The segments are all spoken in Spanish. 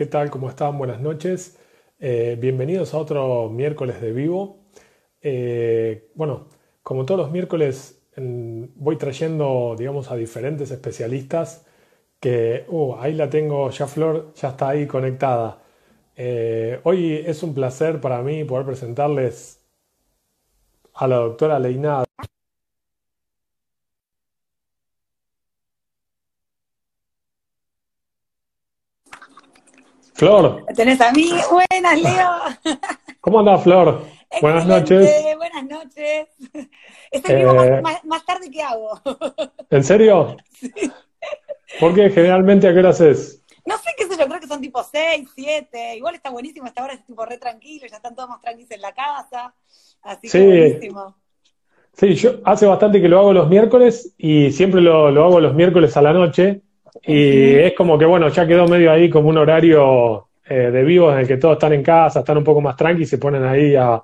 ¿Qué tal? ¿Cómo están? Buenas noches. Eh, bienvenidos a otro miércoles de vivo. Eh, bueno, como todos los miércoles voy trayendo, digamos, a diferentes especialistas que, uh, ahí la tengo, ya Flor ya está ahí conectada. Eh, hoy es un placer para mí poder presentarles a la doctora Leinada. Flor. ¿Tenés a mí? Buenas, Leo. ¿Cómo andás, Flor? Buenas noches. Buenas noches. Vivo eh, más, tarde que hago. ¿En serio? Sí. Porque generalmente a qué hora haces? No sé qué sé yo, creo que son tipo 6, 7. Igual está buenísimo, esta hora es tipo re tranquilo, ya están todos más tranquilos en la casa. Así que buenísimo. Sí, yo hace bastante que lo hago los miércoles y siempre lo, lo hago los miércoles a la noche. Y es como que, bueno, ya quedó medio ahí como un horario eh, de vivo en el que todos están en casa, están un poco más tranquilos y se ponen ahí a,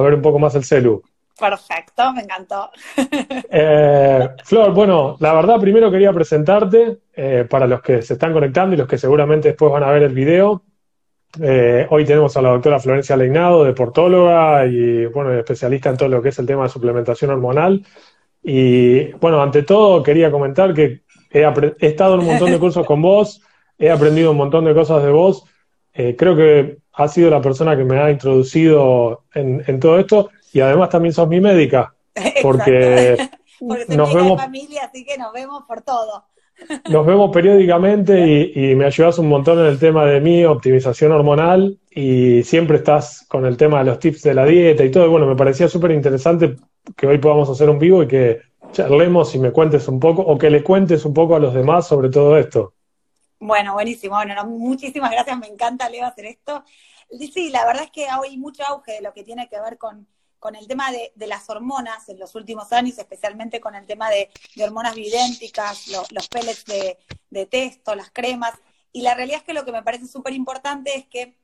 ver un poco más el celu. Perfecto, me encantó. Eh, Flor, bueno, la verdad primero quería presentarte eh, para los que se están conectando y los que seguramente después van a ver el video. hoy tenemos a la doctora Florencia Leinado, deportóloga y bueno, especialista en todo lo que es el tema de suplementación hormonal. Y bueno, ante todo quería comentar que He, estado en un montón de cursos con vos, he aprendido un montón de cosas de vos. Eh, creo que has sido la persona que me ha introducido en, todo esto y además también sos mi médica. Porque, nos vemos. familia, así que nos vemos por todo. Nos vemos periódicamente y, me ayudas un montón en el tema de mi optimización hormonal y siempre estás con el tema de los tips de la dieta y todo. Y bueno, me parecía súper interesante que hoy podamos hacer un vivo y que charlemos y me cuentes un poco, o que le cuentes un poco a los demás sobre todo esto. Bueno, buenísimo. Bueno, muchísimas gracias. Me encanta, Leo, hacer esto. Sí, la verdad es que hay mucho auge de lo que tiene que ver con, con el tema de, las hormonas en los últimos años, especialmente con el tema de, hormonas bidénticas, los pellets de, de testo, las cremas. Y la realidad es que lo que me parece súper importante es que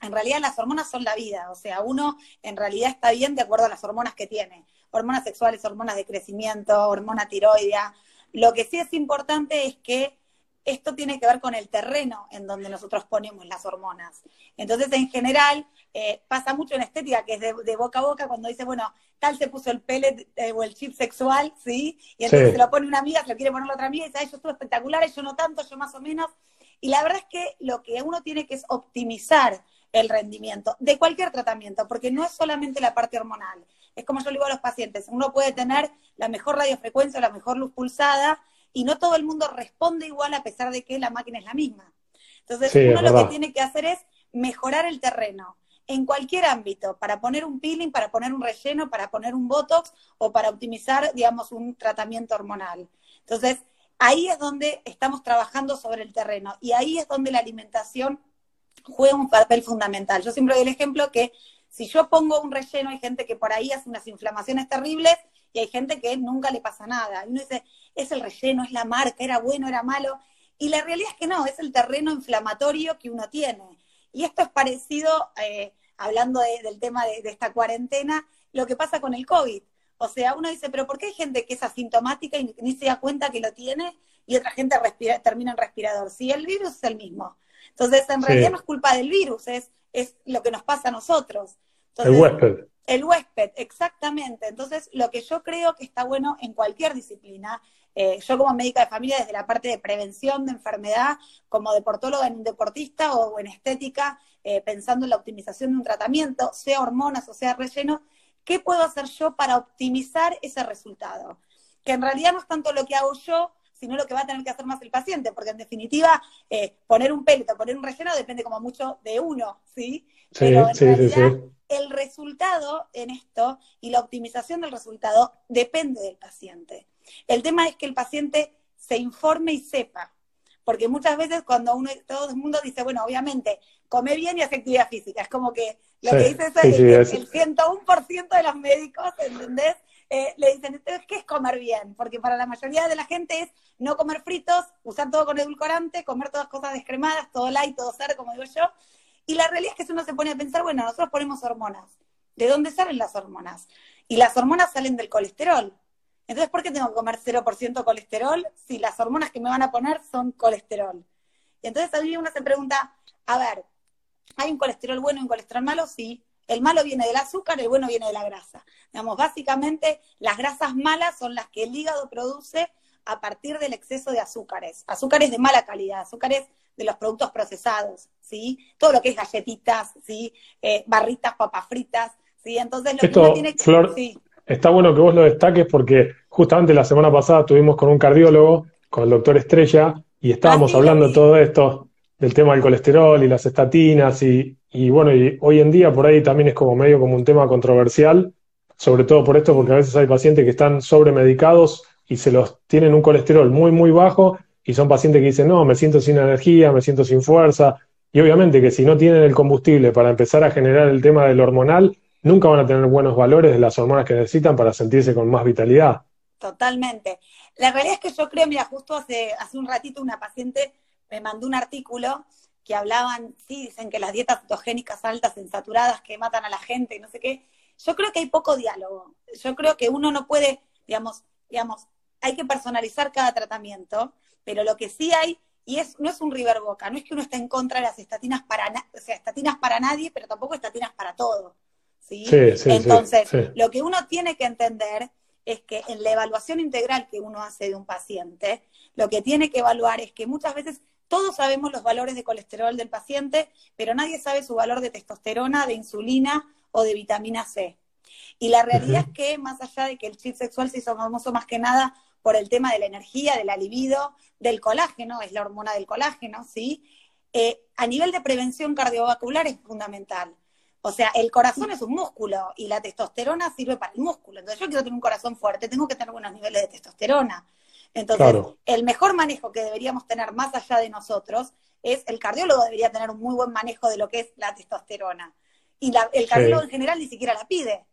en realidad las hormonas son la vida, o sea, uno en realidad está bien de acuerdo a las hormonas que tiene hormonas sexuales, hormonas de crecimiento, hormona tiroidea. Lo que sí es importante es que esto tiene que ver con el terreno en donde nosotros ponemos las hormonas. Entonces, en general, eh, pasa mucho en estética, que es de, boca a boca, cuando dice, bueno, tal se puso el pellet eh, o el chip sexual, ¿sí? Y entonces se lo pone una amiga, se lo quiere poner la otra amiga y dice, ay, yo estuve espectacular, yo no tanto, yo más o menos. Y la verdad es que lo que uno tiene que es optimizar el rendimiento de cualquier tratamiento, porque no es solamente la parte hormonal. Es como yo le digo a los pacientes, uno puede tener la mejor radiofrecuencia la mejor luz pulsada y no todo el mundo responde igual a pesar de que la máquina es la misma. Entonces, uno lo que tiene que hacer es mejorar el terreno en cualquier ámbito, para poner un peeling, para poner un relleno, para poner un botox o para optimizar, digamos, un tratamiento hormonal. Entonces, ahí es donde estamos trabajando sobre el terreno y ahí es donde la alimentación juega un papel fundamental. Yo siempre doy el ejemplo que si yo pongo un relleno, hay gente que por ahí hace unas inflamaciones terribles y hay gente que nunca le pasa nada. Y uno dice, es el relleno, es la marca, era bueno, era malo. Y la realidad es que no, es el terreno inflamatorio que uno tiene. Y esto es parecido, eh, hablando del tema de, esta cuarentena, lo que pasa con el COVID. O sea, uno dice, pero ¿por qué hay gente que es asintomática y ni se da cuenta que lo tiene y otra gente termina en respirador? Si el virus es el mismo. Entonces, en realidad no es culpa del virus, es, es lo que nos pasa a nosotros. El huésped. El huésped, exactamente. Entonces, lo que yo creo que está bueno en cualquier disciplina, eh, yo como médica de familia, desde la parte de prevención de enfermedad, como deportóloga en un deportista o en estética, eh, pensando en la optimización de un tratamiento, sea hormonas o sea relleno, ¿qué puedo hacer yo para optimizar ese resultado? Que en realidad no es tanto lo que hago yo, sino lo que va a tener que hacer más el paciente, porque en definitiva, eh, poner un pelito, poner un relleno depende como mucho de uno, ¿sí? Pero en realidad, el resultado en esto y la optimización del resultado depende del paciente. El tema es que el paciente se informe y sepa, porque muchas veces cuando uno, todo el mundo dice, bueno, obviamente, come bien y hace actividad física, es como que lo que dice es, el, el 101% de los médicos, ¿entendés? Eh, le dicen, ¿qué es comer bien? Porque para la mayoría de la gente es no comer fritos, usar todo con edulcorante, comer todas cosas descremadas, todo light, todo ser, como digo yo. Y la realidad es que si uno se pone a pensar, bueno, nosotros ponemos hormonas. ¿De dónde salen las hormonas? Y las hormonas salen del colesterol. Entonces, ¿por qué tengo que comer 0% colesterol si las hormonas que me van a poner son colesterol? Entonces a mí uno se pregunta, a ver, ¿hay un colesterol bueno y un colesterol malo? Sí. El malo viene del azúcar, el bueno viene de la grasa. Digamos, básicamente las grasas malas son las que el hígado produce a partir del exceso de azúcares. Azúcares de mala calidad, azúcares de los productos procesados, ¿sí? Todo lo que es galletitas, ¿sí? Eh, barritas, papas fritas, ¿sí? Entonces lo que uno tiene que... Flor, está bueno que vos lo destaques porque justamente la semana pasada estuvimos con un cardiólogo, con el doctor Estrella, y estábamos ah, hablando de todo esto, del tema del colesterol y las estatinas, y, y bueno, y hoy en día por ahí también es como medio como un tema controversial, sobre todo por esto, porque a veces hay pacientes que están sobremedicados y se los tienen un colesterol muy, muy bajo y son pacientes que dicen, no, me siento sin energía, me siento sin fuerza. Y obviamente que si no tienen el combustible para empezar a generar el tema del hormonal, nunca van a tener buenos valores de las hormonas que necesitan para sentirse con más vitalidad. Totalmente. La realidad es que yo creo, mira, justo hace, hace un ratito una paciente me mandó un artículo que hablaban, sí, dicen que las dietas cetogénicas altas, insaturadas, que matan a la gente y no sé qué. Yo creo que hay poco diálogo. Yo creo que uno no puede, digamos, digamos, hay que personalizar cada tratamiento, pero lo que sí hay, y es, no es un river boca, no es que uno esté en contra de las estatinas para, o sea, estatinas para nadie, pero tampoco estatinas para todo. ¿sí? Entonces, lo que uno tiene que entender es que en la evaluación integral que uno hace de un paciente, lo que tiene que evaluar es que muchas veces todos sabemos los valores de colesterol del paciente, pero nadie sabe su valor de testosterona, de insulina o de vitamina C. Y la realidad es que, más allá de que el chip sexual se hizo famoso más que nada por el tema de la energía, de la libido, del colágeno, es la hormona del colágeno, ¿sí? Eh, a nivel de prevención cardiovascular es fundamental. O sea, el corazón es un músculo y la testosterona sirve para el músculo. Entonces, yo quiero tener un corazón fuerte, tengo que tener buenos niveles de testosterona. Entonces, el mejor manejo que deberíamos tener más allá de nosotros es el cardiólogo debería tener un muy buen manejo de lo que es la testosterona. Y el cardiólogo en general ni siquiera la pide.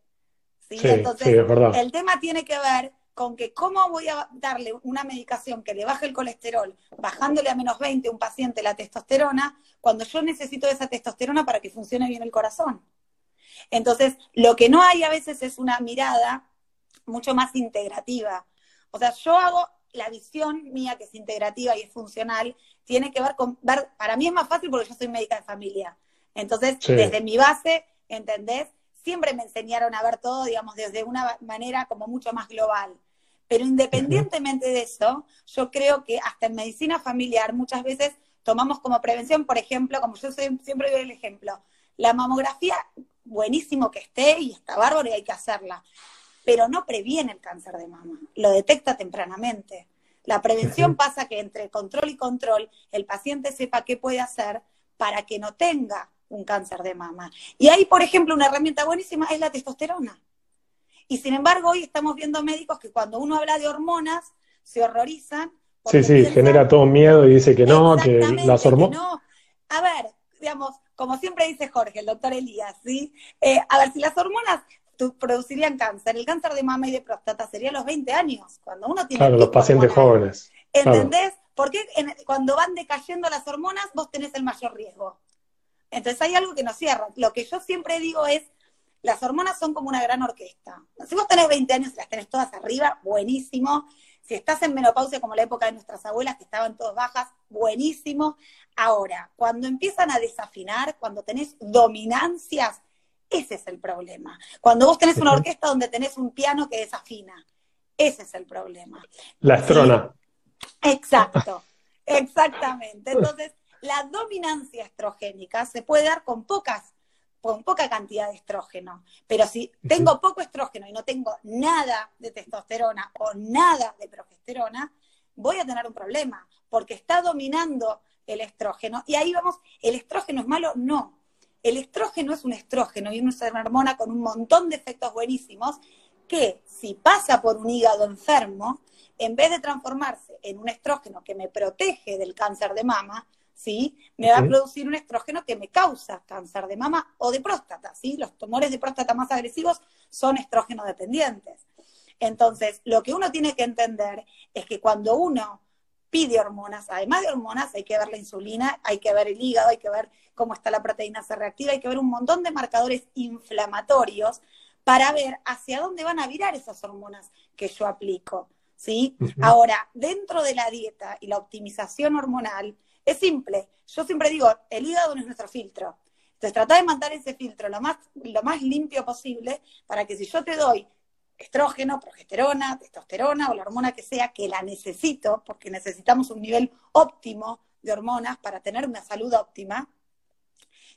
Entonces, el tema tiene que ver con que cómo voy a darle una medicación que le baje el colesterol, bajándole a menos 20 a un paciente la testosterona, cuando yo necesito esa testosterona para que funcione bien el corazón. Entonces, lo que no hay a veces es una mirada mucho más integrativa. O sea, yo hago la visión mía, que es integrativa y es funcional, tiene que ver con, ver, para mí es más fácil porque yo soy médica de familia. Entonces, desde mi base, ¿entendés? siempre me enseñaron a ver todo, digamos, desde una manera como mucho más global. Pero independientemente de eso, yo creo que hasta en medicina familiar muchas veces tomamos como prevención, por ejemplo, como yo siempre doy el ejemplo, la mamografía, buenísimo que esté y está bárbaro y hay que hacerla, pero no previene el cáncer de mama, lo detecta tempranamente. La prevención pasa que entre control y control el paciente sepa qué puede hacer para que no tenga un cáncer de mama. Y ahí, por ejemplo, una herramienta buenísima es la testosterona. Y sin embargo, hoy estamos viendo médicos que cuando uno habla de hormonas, se horrorizan. Sí, sí, genera todo miedo y dice que no, que las hormonas... No. A ver, digamos, como siempre dice Jorge, el doctor Elías, ¿sí? Eh, a ver, si las hormonas producirían cáncer, el cáncer de mama y de próstata sería a los 20 años, cuando uno tiene... Claro, los pacientes jóvenes. ¿Entendés? Porque cuando van decayendo las hormonas, vos tenés el mayor riesgo. Entonces hay algo que nos cierra. Lo que yo siempre digo es, las hormonas son como una gran orquesta. Si vos tenés 20 años y las tenés todas arriba, buenísimo. Si estás en menopausia como la época de nuestras abuelas que estaban todas bajas, buenísimo. Ahora, cuando empiezan a desafinar, cuando tenés dominancias, ese es el problema. Cuando vos tenés una orquesta donde tenés un piano que desafina, ese es el problema. La estrona. Exacto, exactamente. Entonces, la dominancia estrogénica se puede dar con pocas con poca cantidad de estrógeno. Pero si tengo poco estrógeno y no tengo nada de testosterona o nada de progesterona, voy a tener un problema, porque está dominando el estrógeno. Y ahí vamos, ¿el estrógeno es malo? No. El estrógeno es un estrógeno y es una hormona con un montón de efectos buenísimos que si pasa por un hígado enfermo, en vez de transformarse en un estrógeno que me protege del cáncer de mama, ¿sí? Me va a producir un estrógeno que me causa cáncer de mama o de próstata, ¿sí? Los tumores de próstata más agresivos son estrógeno dependientes. Entonces, lo que uno tiene que entender es que cuando uno pide hormonas, además de hormonas, hay que ver la insulina, hay que ver el hígado, hay que ver cómo está la proteína C reactiva, hay que ver un montón de marcadores inflamatorios para ver hacia dónde van a virar esas hormonas que yo aplico. ¿sí? Ahora, dentro de la dieta y la optimización hormonal, es simple. Yo siempre digo, el hígado no es nuestro filtro. Entonces trata de mandar ese filtro lo más, lo más limpio posible para que si yo te doy estrógeno, progesterona, testosterona o la hormona que sea, que la necesito, porque necesitamos un nivel óptimo de hormonas para tener una salud óptima.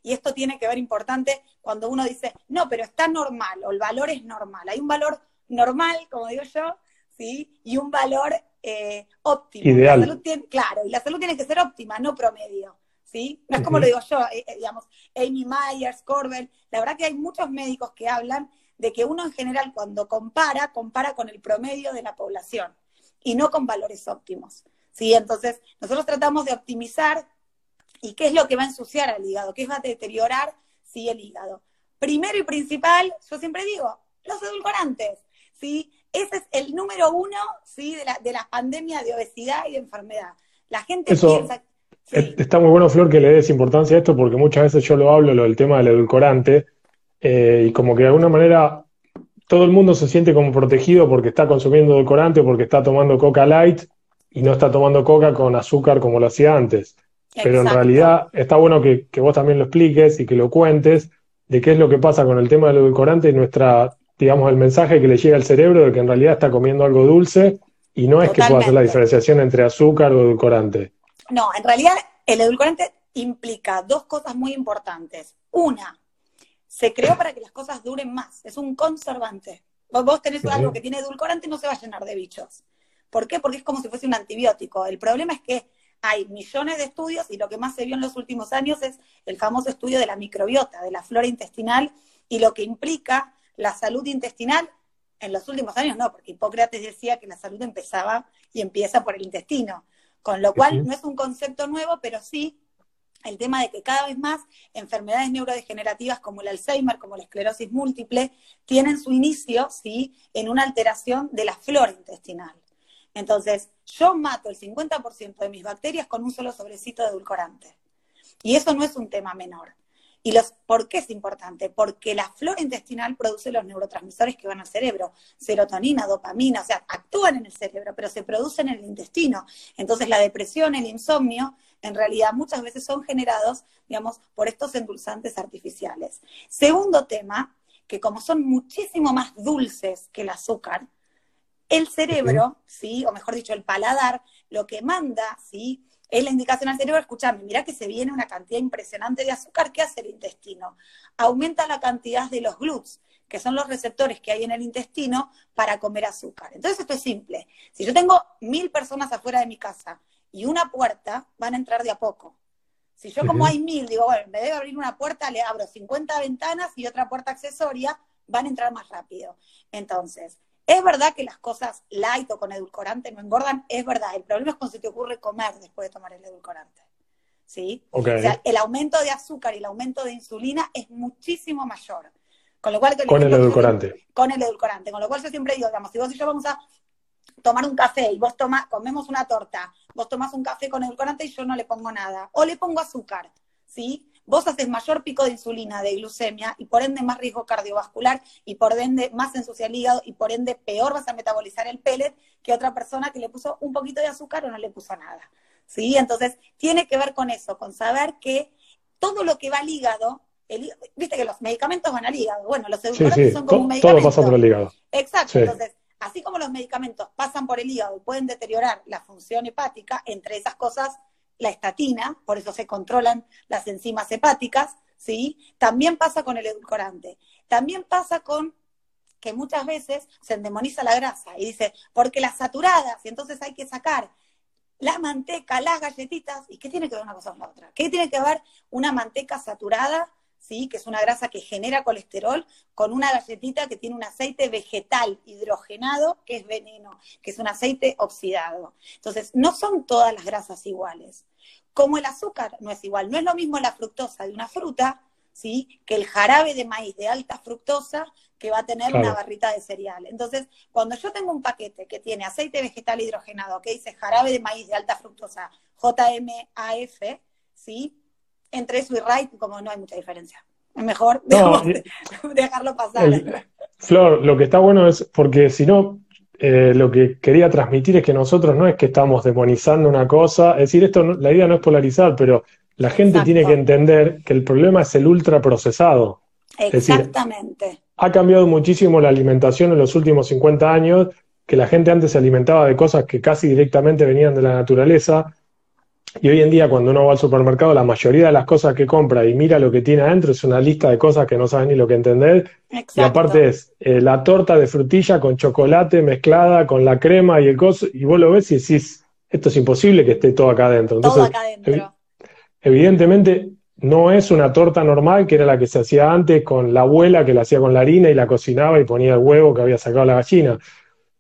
Y esto tiene que ver importante cuando uno dice, no, pero está normal o el valor es normal. Hay un valor normal, como digo yo, ¿sí? Y un valor eh, óptimo. Ideal. claro, y la salud tiene que ser óptima, no promedio. ¿Sí? No es como lo digo yo, eh, eh, digamos, Amy Myers, Corbel, la verdad que hay muchos médicos que hablan de que uno en general cuando compara, compara con el promedio de la población y no con valores óptimos. ¿sí? Entonces, nosotros tratamos de optimizar y qué es lo que va a ensuciar al hígado, qué va a deteriorar sí, el hígado. Primero y principal, yo siempre digo, los edulcorantes. ¿sí? Ese es el número uno ¿sí? de, la, de la pandemia de obesidad y de enfermedad. La gente piensa... Está muy bueno, Flor, que le des importancia a esto, porque muchas veces yo lo hablo, lo del tema del edulcorante, eh, y como que de alguna manera todo el mundo se siente como protegido porque está consumiendo edulcorante o porque está tomando Coca Light y no está tomando Coca con azúcar como lo hacía antes. Pero en realidad está bueno que, vos también lo expliques y que lo cuentes de qué es lo que pasa con el tema del edulcorante y nuestra, digamos, el mensaje que le llega al cerebro de que en realidad está comiendo algo dulce y no es que pueda hacer la diferenciación entre azúcar o edulcorante. No, en realidad el edulcorante implica dos cosas muy importantes. Una, se creó para que las cosas duren más. Es un conservante. Vos, tenés algo que tiene edulcorante y no se va a llenar de bichos. ¿Por qué? Porque es como si fuese un antibiótico. El problema es que hay millones de estudios y lo que más se vio en los últimos años es el famoso estudio de la microbiota, de la flora intestinal y lo que implica la salud intestinal en los últimos años no, porque Hipócrates decía que la salud empezaba y empieza por el intestino, con lo cual no es un concepto nuevo, pero sí el tema de que cada vez más enfermedades neurodegenerativas como el Alzheimer, como la esclerosis múltiple, tienen su inicio, ¿sí?, en una alteración de la flora intestinal. Entonces, yo mato el 50% de mis bacterias con un solo sobrecito de edulcorante. Y eso no es un tema menor. ¿Y los, por qué es importante? Porque la flora intestinal produce los neurotransmisores que van al cerebro, serotonina, dopamina, o sea, actúan en el cerebro, pero se producen en el intestino. Entonces la depresión, el insomnio, en realidad muchas veces son generados, digamos, por estos endulzantes artificiales. Segundo tema, que como son muchísimo más dulces que el azúcar, el cerebro, ¿sí? O mejor dicho, el paladar, lo que manda, ¿sí? es la indicación al cerebro, escuchame, mira que se viene una cantidad impresionante de azúcar, ¿qué hace el intestino? Aumenta la cantidad de los GLUTs, que son los receptores que hay en el intestino para comer azúcar. Entonces esto es simple. Si yo tengo mil personas afuera de mi casa y una puerta, van a entrar de a poco. Si yo como hay mil, digo, bueno, me debe abrir una puerta, le abro 50 ventanas y otra puerta accesoria, van a entrar más rápido. Entonces, es verdad que las cosas light o con edulcorante no engordan, es verdad. El problema es cuando se te ocurre comer después de tomar el edulcorante. ¿Sí? O sea, el aumento de azúcar y el aumento de insulina es muchísimo mayor. Con lo cual, con el edulcorante. Con el edulcorante. Con lo cual yo siempre digo, digamos, si vos y yo vamos a tomar un café y vos tomás, comemos una torta, vos tomás un café con edulcorante y yo no le pongo nada. O le pongo azúcar, ¿sí? vos haces mayor pico de insulina, de glucemia, y por ende más riesgo cardiovascular, y por ende más ensucia el hígado, y por ende peor vas a metabolizar el pellet que otra persona que le puso un poquito de azúcar o no le puso nada. ¿Sí? Entonces, tiene que ver con eso, con saber que todo lo que va al hígado, viste que los medicamentos van al hígado. Bueno, los edulcorantes son como un medicamento. Todo pasa por el hígado. Exacto. Entonces, así como los medicamentos pasan por el hígado y pueden deteriorar la función hepática, entre esas cosas la estatina, por eso se controlan las enzimas hepáticas, ¿sí? También pasa con el edulcorante. También pasa con que muchas veces se endemoniza la grasa y dice, porque las saturadas, y entonces hay que sacar la manteca, las galletitas, ¿y qué tiene que ver una cosa con la otra? ¿Qué tiene que ver una manteca saturada ¿sí? que es una grasa que genera colesterol, con una galletita que tiene un aceite vegetal hidrogenado, que es veneno, que es un aceite oxidado. Entonces, no son todas las grasas iguales. Como el azúcar no es igual, no es lo mismo la fructosa de una fruta, ¿sí? que el jarabe de maíz de alta fructosa que va a tener una barrita de cereal. Entonces, cuando yo tengo un paquete que tiene aceite vegetal hidrogenado, que dice jarabe de maíz de alta fructosa, JMAF, ¿sí? Entre eso y right, como no hay mucha diferencia. Es mejor dejarlo pasar. Flor, lo que está bueno es, porque si no, eh, lo que quería transmitir es que nosotros no es que estamos demonizando una cosa, es decir, esto la idea no es polarizar, pero la gente tiene que entender que el problema es el ultraprocesado. Exactamente. ha cambiado muchísimo la alimentación en los últimos 50 años, que la gente antes se alimentaba de cosas que casi directamente venían de la naturaleza, y hoy en día cuando uno va al supermercado, la mayoría de las cosas que compra y mira lo que tiene adentro es una lista de cosas que no sabes ni lo que entender. Y aparte es eh, la torta de frutilla con chocolate mezclada con la crema y el coso, y vos lo ves y decís, esto es imposible que esté todo acá adentro. todo acá adentro. evidentemente no es una torta normal que era la que se hacía antes con la abuela que la hacía con la harina y la cocinaba y ponía el huevo que había sacado la gallina.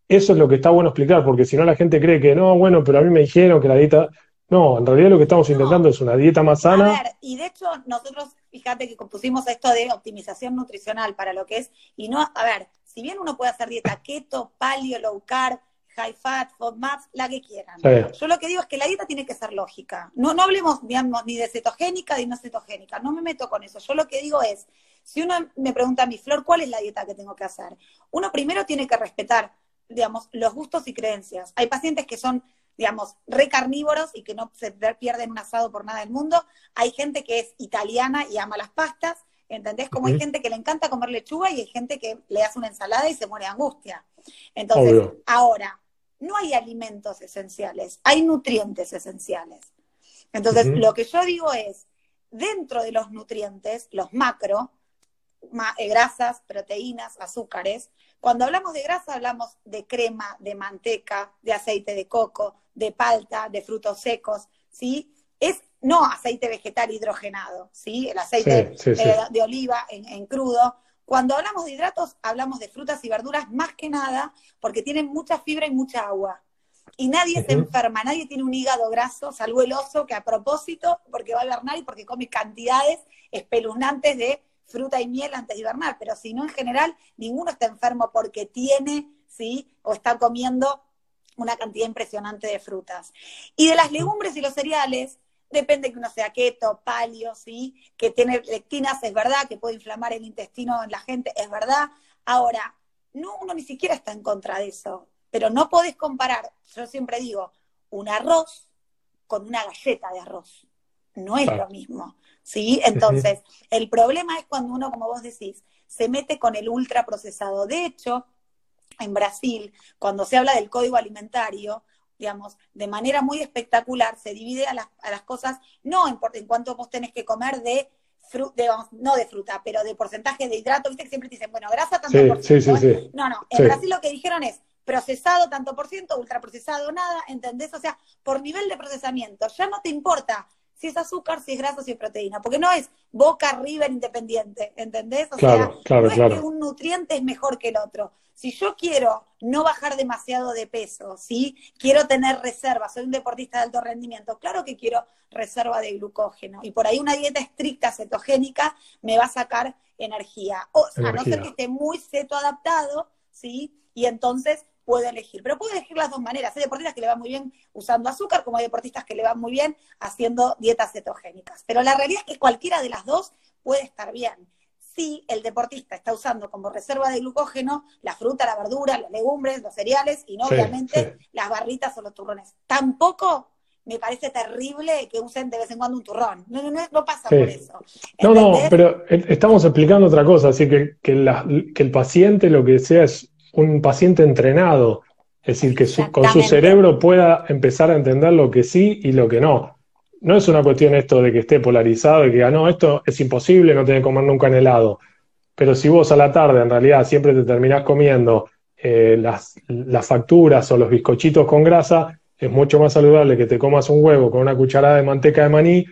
Eso es lo que está bueno explicar, porque si no la gente cree que no, bueno, pero a mí me dijeron que la dieta no, en realidad lo que estamos intentando es una dieta más sana. A ver, y de hecho nosotros, fíjate que compusimos esto de optimización nutricional para lo que es, y no, a ver, si bien uno puede hacer dieta keto, paleo, low carb, high fat, FODMAPs, la que quieran. Yo lo que digo es que la dieta tiene que ser lógica. No, no hablemos digamos, ni de cetogénica ni no cetogénica, no me meto con eso. Yo lo que digo es, si uno me pregunta a mi flor, ¿cuál es la dieta que tengo que hacer? Uno primero tiene que respetar, digamos, los gustos y creencias. Hay pacientes que son digamos, re carnívoros y que no se pierden un asado por nada del mundo. Hay gente que es italiana y ama las pastas, ¿entendés? Como hay gente que le encanta comer lechuga y hay gente que le hace una ensalada y se muere de angustia. Entonces, ahora, no hay alimentos esenciales, hay nutrientes esenciales. Entonces, lo que yo digo es, dentro de los nutrientes, los macro, eh, grasas, proteínas, azúcares, cuando hablamos de grasa hablamos de crema, de manteca, de aceite de coco, de palta, de frutos secos, ¿sí? Es no aceite vegetal hidrogenado, ¿sí? El aceite de, oliva en, crudo. Cuando hablamos de hidratos, hablamos de frutas y verduras más que nada porque tienen mucha fibra y mucha agua. Y nadie se enferma, nadie tiene un hígado graso, salvo el oso que a propósito, porque va a hibernar y porque come cantidades espeluznantes de fruta y miel antes de hibernar, pero si no, en general, ninguno está enfermo porque tiene, ¿sí? O está comiendo una cantidad impresionante de frutas. Y de las legumbres y los cereales, depende que uno sea keto, palio, ¿sí? Que tiene lectinas, es verdad, que puede inflamar el intestino en la gente, es verdad. Ahora, no, uno ni siquiera está en contra de eso, pero no podés comparar, yo siempre digo, un arroz con una galleta de arroz. No es lo mismo, ¿sí? Entonces, el problema es cuando uno, como vos decís, se mete con el ultraprocesado. De hecho, en Brasil, cuando se habla del código alimentario, digamos, de manera muy espectacular, se divide a las, a las cosas, no en, en cuanto vos tenés que comer de, fruta, no de fruta, pero de porcentaje de hidrato, viste que siempre te dicen, bueno, grasa tanto por ciento. Sí, sí, no, no, en Brasil lo que dijeron es procesado tanto por ciento, ultraprocesado nada, ¿entendés? O sea, por nivel de procesamiento, ya no te importa si es azúcar, si es grasa, si es proteína, porque no es Boca River independiente, ¿entendés? O sea, no es que un nutriente es mejor que el otro. Si yo quiero no bajar demasiado de peso, ¿sí? Quiero tener reserva, soy un deportista de alto rendimiento, claro que quiero reserva de glucógeno. Y por ahí una dieta estricta cetogénica me va a sacar energía. O, a no ser que esté muy ceto adaptado, ¿sí? Y entonces puede elegir. Pero puede elegir las dos maneras. Hay deportistas que le van muy bien usando azúcar, como hay deportistas que le van muy bien haciendo dietas cetogénicas. Pero la realidad es que cualquiera de las dos puede estar bien. Si el deportista está usando como reserva de glucógeno la fruta, la verdura, las legumbres, los cereales y no obviamente las barritas o los turrones. Tampoco me parece terrible que usen de vez en cuando un turrón. No, no, no pasa por eso. No, no, pero estamos explicando otra cosa, así que, que, que el paciente lo que sea es un paciente entrenado, es decir, que con su cerebro pueda empezar a entender lo que sí y lo que no. No es una cuestión esto de que esté polarizado y que diga, no, esto es imposible, no tiene que comer nunca en helado. Pero si vos a la tarde en realidad siempre te terminás comiendo eh, las, las facturas o los bizcochitos con grasa, es mucho más saludable que te comas un huevo con una cucharada de manteca de maní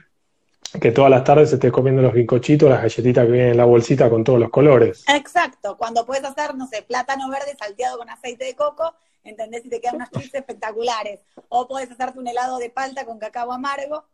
que todas las tardes estés comiendo los bizcochitos, las galletitas que vienen en la bolsita con todos los colores. Exacto, cuando puedes hacer, no sé, plátano verde salteado con aceite de coco, ¿entendés? Y te quedan unos chips espectaculares. O puedes hacerte un helado de palta con cacao amargo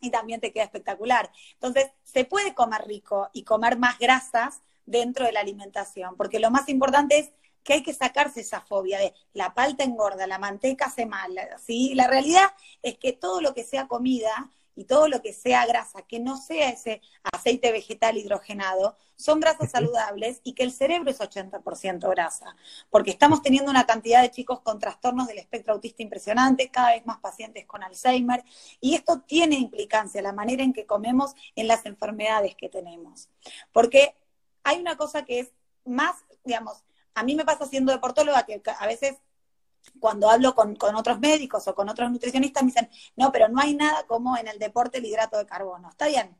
y también te queda espectacular. Entonces, se puede comer rico y comer más grasas dentro de la alimentación, porque lo más importante es que hay que sacarse esa fobia de la palta engorda, la manteca hace mal, ¿sí? La realidad es que todo lo que sea comida y todo lo que sea grasa, que no sea ese aceite vegetal hidrogenado, son grasas saludables y que el cerebro es 80% grasa, porque estamos teniendo una cantidad de chicos con trastornos del espectro autista impresionante, cada vez más pacientes con Alzheimer, y esto tiene implicancia, la manera en que comemos en las enfermedades que tenemos. Porque hay una cosa que es más, digamos, a mí me pasa siendo deportóloga que a veces cuando hablo con, otros médicos o con otros nutricionistas me dicen, no, pero no hay nada como en el deporte el hidrato de carbono. Está bien.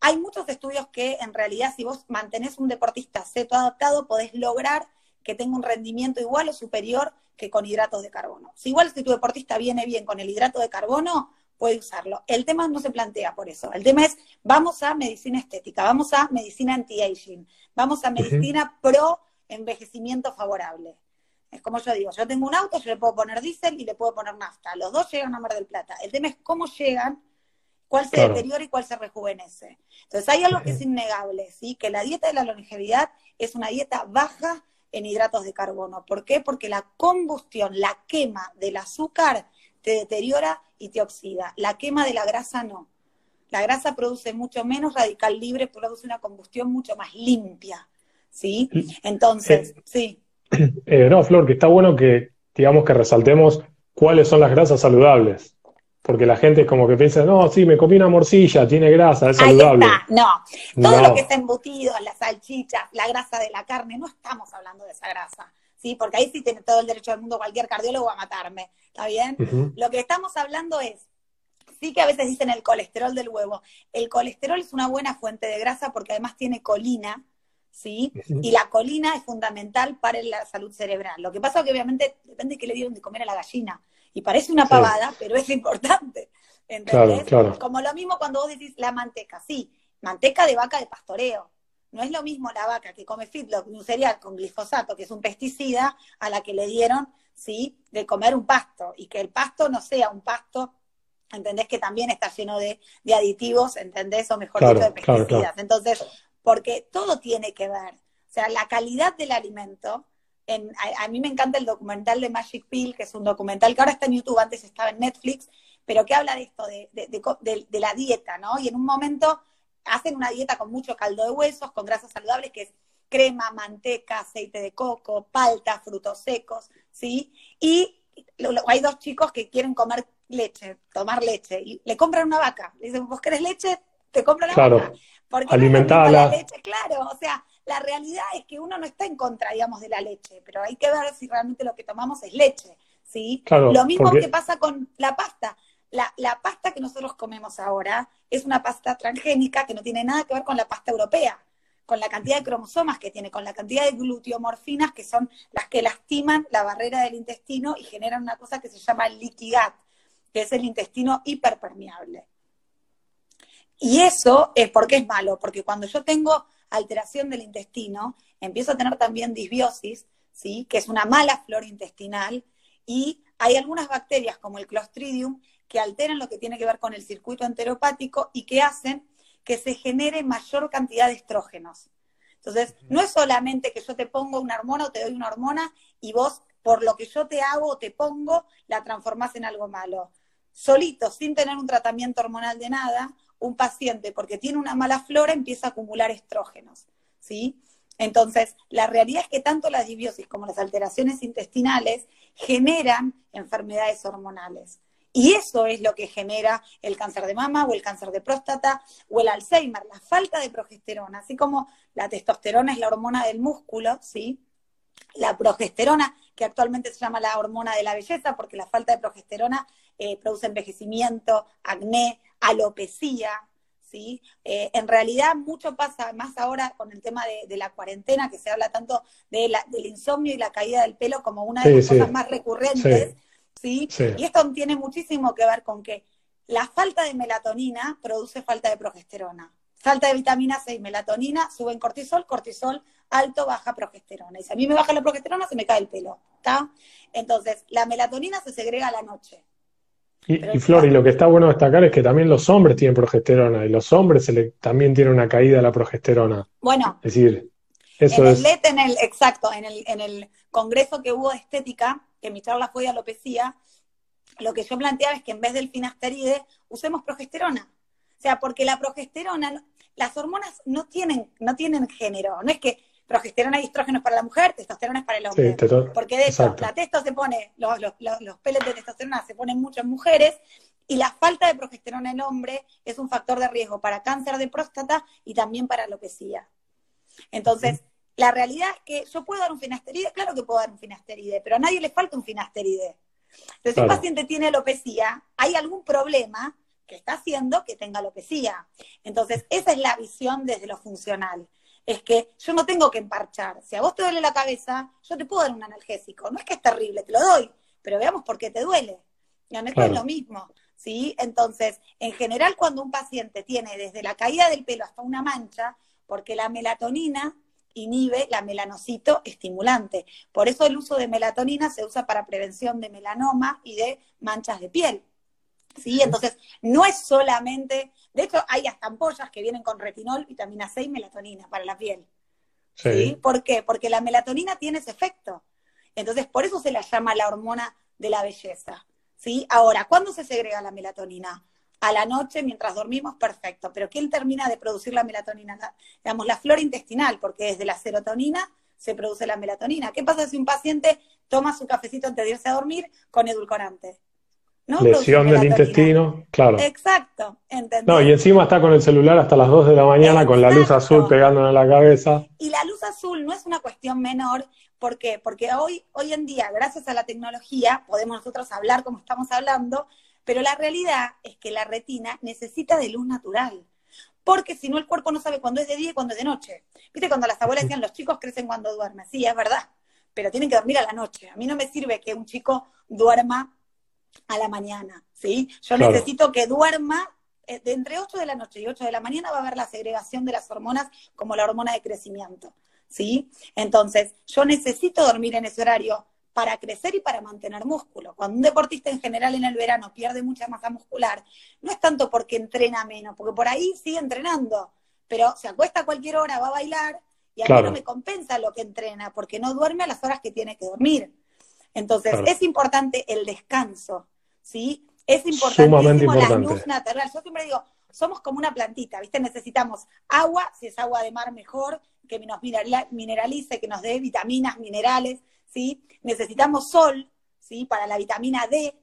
Hay muchos estudios que en realidad si vos mantenés un deportista seto adaptado, podés lograr que tenga un rendimiento igual o superior que con hidratos de carbono. Si igual si tu deportista viene bien con el hidrato de carbono, puede usarlo. El tema no se plantea por eso. El tema es, vamos a medicina estética, vamos a medicina anti-aging, vamos a medicina pro envejecimiento favorable. Es como yo digo, yo tengo un auto, yo le puedo poner diésel y le puedo poner nafta. Los dos llegan a Mar del Plata. El tema es cómo llegan, cuál se deteriora y cuál se rejuvenece. Entonces hay algo que es innegable, ¿sí? Que la dieta de la longevidad es una dieta baja en hidratos de carbono. ¿Por qué? Porque la combustión, la quema del azúcar te deteriora y te oxida. La quema de la grasa no. La grasa produce mucho menos radical libre, produce una combustión mucho más limpia. ¿Sí? Entonces, sí. Eh, no, Flor, que está bueno que, digamos, que resaltemos cuáles son las grasas saludables. Porque la gente como que piensa, no, sí, me comí una morcilla, tiene grasa, es saludable. Ahí está. No, todo lo que está embutido, las salchichas, la grasa de la carne, no estamos hablando de esa grasa. ¿sí? Porque ahí sí tiene todo el derecho del mundo cualquier cardiólogo a matarme, ¿está bien? Lo que estamos hablando es, sí que a veces dicen el colesterol del huevo. El colesterol es una buena fuente de grasa porque además tiene colina, ¿sí? Y la colina es fundamental para la salud cerebral. Lo que pasa es que obviamente depende de qué le dieron de comer a la gallina. Y parece una pavada, pero es importante. ¿Entendés? Como lo mismo cuando vos decís la manteca. Sí, manteca de vaca de pastoreo. No es lo mismo la vaca que come fitlock, un cereal con glifosato, que es un pesticida, a la que le dieron, ¿sí? De comer un pasto. Y que el pasto no sea un pasto ¿entendés? Que también está lleno de, aditivos, ¿entendés? O mejor dicho, de pesticidas. Entonces, porque todo tiene que ver. O sea, la calidad del alimento. En, a, mí me encanta el documental de Magic Pill, que es un documental que ahora está en YouTube, antes estaba en Netflix, pero que habla de esto, de, de, la dieta, ¿no? Y en un momento hacen una dieta con mucho caldo de huesos, con grasas saludables, que es crema, manteca, aceite de coco, palta, frutos secos, ¿sí? Y hay dos chicos que quieren comer leche, tomar leche, y le compran una vaca. Le dicen, ¿vos querés leche? Te compro la vaca. Porque alimentarla. la leche, claro, o sea, la realidad es que uno no está en contra, digamos, de la leche, pero hay que ver si realmente lo que tomamos es leche, ¿sí? lo mismo que pasa con la pasta. La, la, pasta que nosotros comemos ahora es una pasta transgénica que no tiene nada que ver con la pasta europea, con la cantidad de cromosomas que tiene, con la cantidad de gluteomorfinas que son las que lastiman la barrera del intestino y generan una cosa que se llama gut, que es el intestino hiperpermeable. Y eso es porque es malo, porque cuando yo tengo alteración del intestino, empiezo a tener también disbiosis, ¿sí? que es una mala flora intestinal, y hay algunas bacterias como el Clostridium que alteran lo que tiene que ver con el circuito enteropático y que hacen que se genere mayor cantidad de estrógenos. Entonces, no es solamente que yo te pongo una hormona o te doy una hormona y vos, por lo que yo te hago o te pongo, la transformás en algo malo. Solito, sin tener un tratamiento hormonal de nada, un paciente, porque tiene una mala flora, empieza a acumular estrógenos, ¿sí? Entonces, la realidad es que tanto la disbiosis como las alteraciones intestinales generan enfermedades hormonales. Y eso es lo que genera el cáncer de mama o el cáncer de próstata o el Alzheimer, la falta de progesterona, así como la testosterona es la hormona del músculo, ¿sí? La progesterona, que actualmente se llama la hormona de la belleza, porque la falta de progesterona eh, produce envejecimiento, acné, alopecia, ¿sí? Eh, en realidad mucho pasa más ahora con el tema de, la cuarentena, que se habla tanto de la, del insomnio y la caída del pelo como una de las cosas más recurrentes, sí. Y esto tiene muchísimo que ver con que la falta de melatonina produce falta de progesterona. Falta de vitamina C y melatonina, suben cortisol, cortisol alto, baja progesterona. Y si a mí me baja la progesterona, se me cae el pelo, ¿está? Entonces, la melatonina se segrega a la noche. Y, Flor, y lo que está bueno destacar es que también los hombres tienen progesterona y los hombres se le, también tienen una caída de la progesterona. Bueno, es decir, eso en el LED, en el, exacto, en el, en el congreso que hubo de estética, que mi charla fue de alopecia, lo que yo planteaba es que en vez del finasteride usemos progesterona. O sea, porque la progesterona, las hormonas no tienen, no tienen género. No es que progesterona y estrógeno es para la mujer, testosterona es para el hombre. porque de hecho, la testo se pone, los, los, los, de testosterona se ponen mucho en mujeres y la falta de progesterona en hombre es un factor de riesgo para cáncer de próstata y también para alopecia. Entonces, la realidad es que yo puedo dar un finasteride, claro que puedo dar un finasteride, pero a nadie le falta un finasteride. Entonces, si un paciente tiene alopecia, hay algún problema que está haciendo que tenga alopecia. Entonces, esa es la visión desde lo funcional. Es que yo no tengo que emparchar. Si a vos te duele la cabeza, yo te puedo dar un analgésico. No es que es terrible, te lo doy, pero veamos por qué te duele. Ya no es lo mismo. ¿sí? Entonces, en general, cuando un paciente tiene desde la caída del pelo hasta una mancha, porque la melatonina inhibe la melanocito estimulante. Por eso el uso de melatonina se usa para prevención de melanoma y de manchas de piel. ¿Sí? Entonces, no es solamente, de hecho, hay hasta ampollas que vienen con retinol, vitamina C y melatonina para la piel. Sí. ¿Por qué? Porque la melatonina tiene ese efecto. Entonces, por eso se la llama la hormona de la belleza. ¿Sí? Ahora, ¿cuándo se segrega la melatonina? A la noche, mientras dormimos, perfecto. Pero ¿quién termina de producir la melatonina? digamos, la flora intestinal, porque desde la serotonina se produce la melatonina. ¿Qué pasa si un paciente toma su cafecito antes de irse a dormir con edulcorante? Lesión del intestino, claro. Exacto, No, y encima está con el celular hasta las 2 de la mañana con la luz azul pegándole en la cabeza. Y la luz azul no es una cuestión menor, ¿por qué? Porque hoy, hoy en día, gracias a la tecnología, podemos nosotros hablar como estamos hablando, pero la realidad es que la retina necesita de luz natural. Porque si no, el cuerpo no sabe cuándo es de día y cuándo es de noche. ¿Viste cuando las abuelas decían los chicos crecen cuando duermen? Sí, es verdad, pero tienen que dormir a la noche. A mí no me sirve que un chico duerma a la mañana, ¿sí? Yo necesito que duerma eh, de entre 8 de la noche y 8 de la mañana va a haber la segregación de las hormonas como la hormona de crecimiento, ¿sí? Entonces, yo necesito dormir en ese horario para crecer y para mantener músculo. Cuando un deportista en general en el verano pierde mucha masa muscular, no es tanto porque entrena menos, porque por ahí sigue entrenando, pero se acuesta a cualquier hora, va a bailar y a mí no me compensa lo que entrena, porque no duerme a las horas que tiene que dormir. Entonces, es importante el descanso, ¿sí? Es importantísimo la luz natural. Yo siempre digo, somos como una plantita, ¿viste? Necesitamos agua, si es agua de mar mejor, que nos mineralice, que nos dé vitaminas, minerales, ¿sí? Necesitamos sol, ¿sí? Para la vitamina D,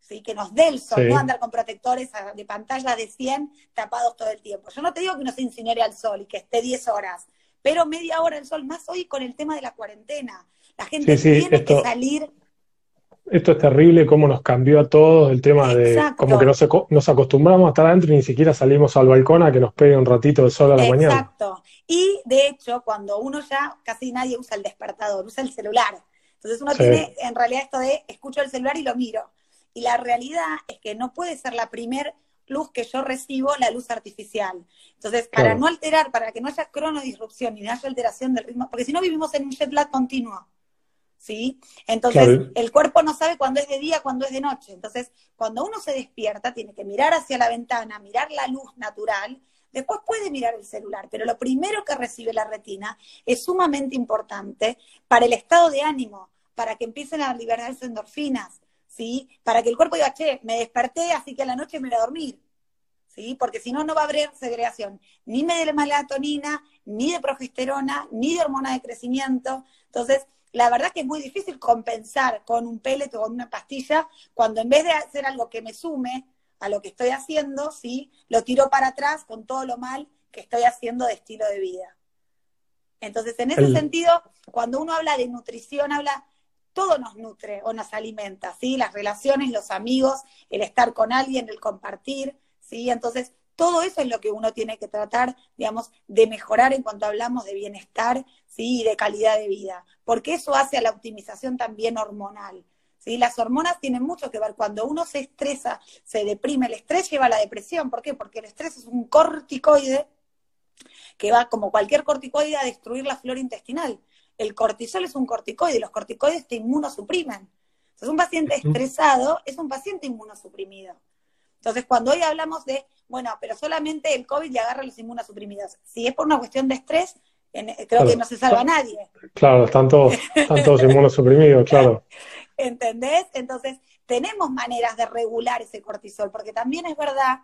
¿sí? Que nos dé el sol, no andar con protectores de pantalla de 100 tapados todo el tiempo. Yo no te digo que no se incinere al sol y que esté 10 horas, pero media hora el sol, más hoy con el tema de la cuarentena. La gente tiene que salir. Esto es terrible, cómo nos cambió a todos el tema de como que nos, nos, acostumbramos a estar adentro y ni siquiera salimos al balcón a que nos pegue un ratito de sol a la mañana. Exacto. Y de hecho, cuando uno ya casi nadie usa el despertador, usa el celular. Entonces uno tiene en realidad esto de escucho el celular y lo miro. Y la realidad es que no puede ser la primer luz que yo recibo, la luz artificial. Entonces, para no alterar, para que no haya cronodisrupción y no haya alteración del ritmo, porque si no vivimos en un jet lag continuo. ¿Sí? Entonces, el cuerpo no sabe cuándo es de día, cuándo es de noche. Entonces, cuando uno se despierta, tiene que mirar hacia la ventana, mirar la luz natural, después puede mirar el celular, pero lo primero que recibe la retina es sumamente importante para el estado de ánimo, para que empiecen a liberarse endorfinas, ¿sí? Para que el cuerpo diga, che, me desperté, así que a la noche me voy a dormir. ¿Sí? Porque si no, no va a haber segregación ni de melatonina, ni de progesterona, ni de hormona de crecimiento. Entonces, la verdad que es muy difícil compensar con un pellet o con una pastilla cuando en vez de hacer algo que me sume a lo que estoy haciendo, ¿sí? Lo tiro para atrás con todo lo mal que estoy haciendo de estilo de vida. Entonces, en ese sentido, cuando uno habla de nutrición, habla, todo nos nutre o nos alimenta, ¿sí? Las relaciones, los amigos, el estar con alguien, el compartir, ¿sí? Entonces, todo eso es lo que uno tiene que tratar, digamos, de mejorar en cuanto hablamos de bienestar, ¿sí? Y de calidad de vida, porque eso hace a la optimización también hormonal. ¿Sí? Las hormonas tienen mucho que ver. Cuando uno se estresa, se deprime, el estrés lleva a la depresión. ¿Por qué? Porque el estrés es un corticoide que va, como cualquier corticoide, a destruir la flora intestinal. El cortisol es un corticoide y los corticoides te inmunosuprimen. Entonces, un paciente estresado es un paciente inmunosuprimido. Entonces, cuando hoy hablamos de bueno, pero solamente el COVID le agarra a los inmunosuprimidos. Si es por una cuestión de estrés, creo que no se salva a nadie. Claro, están todos, están todos inmunosuprimidos, claro. ¿Entendés? Entonces, tenemos maneras de regular ese cortisol, porque también es verdad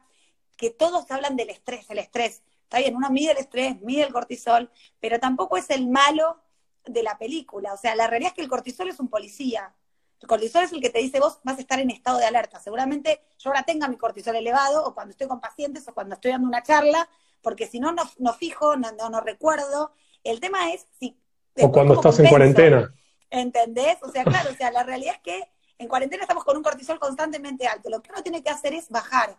que todos hablan del estrés, el estrés. Está bien, uno mide el estrés, mide el cortisol, pero tampoco es el malo de la película. O sea, la realidad es que el cortisol es un policía. El cortisol es el que te dice vos vas a estar en estado de alerta. Seguramente yo ahora tenga mi cortisol elevado o cuando estoy con pacientes o cuando estoy dando una charla, porque si no, no, fijo, no, no, recuerdo. El tema es si... O cuando estás en cuarentena. ¿Entendés? O sea, claro, o sea, la realidad es que en cuarentena estamos con un cortisol constantemente alto. Lo que uno tiene que hacer es bajar,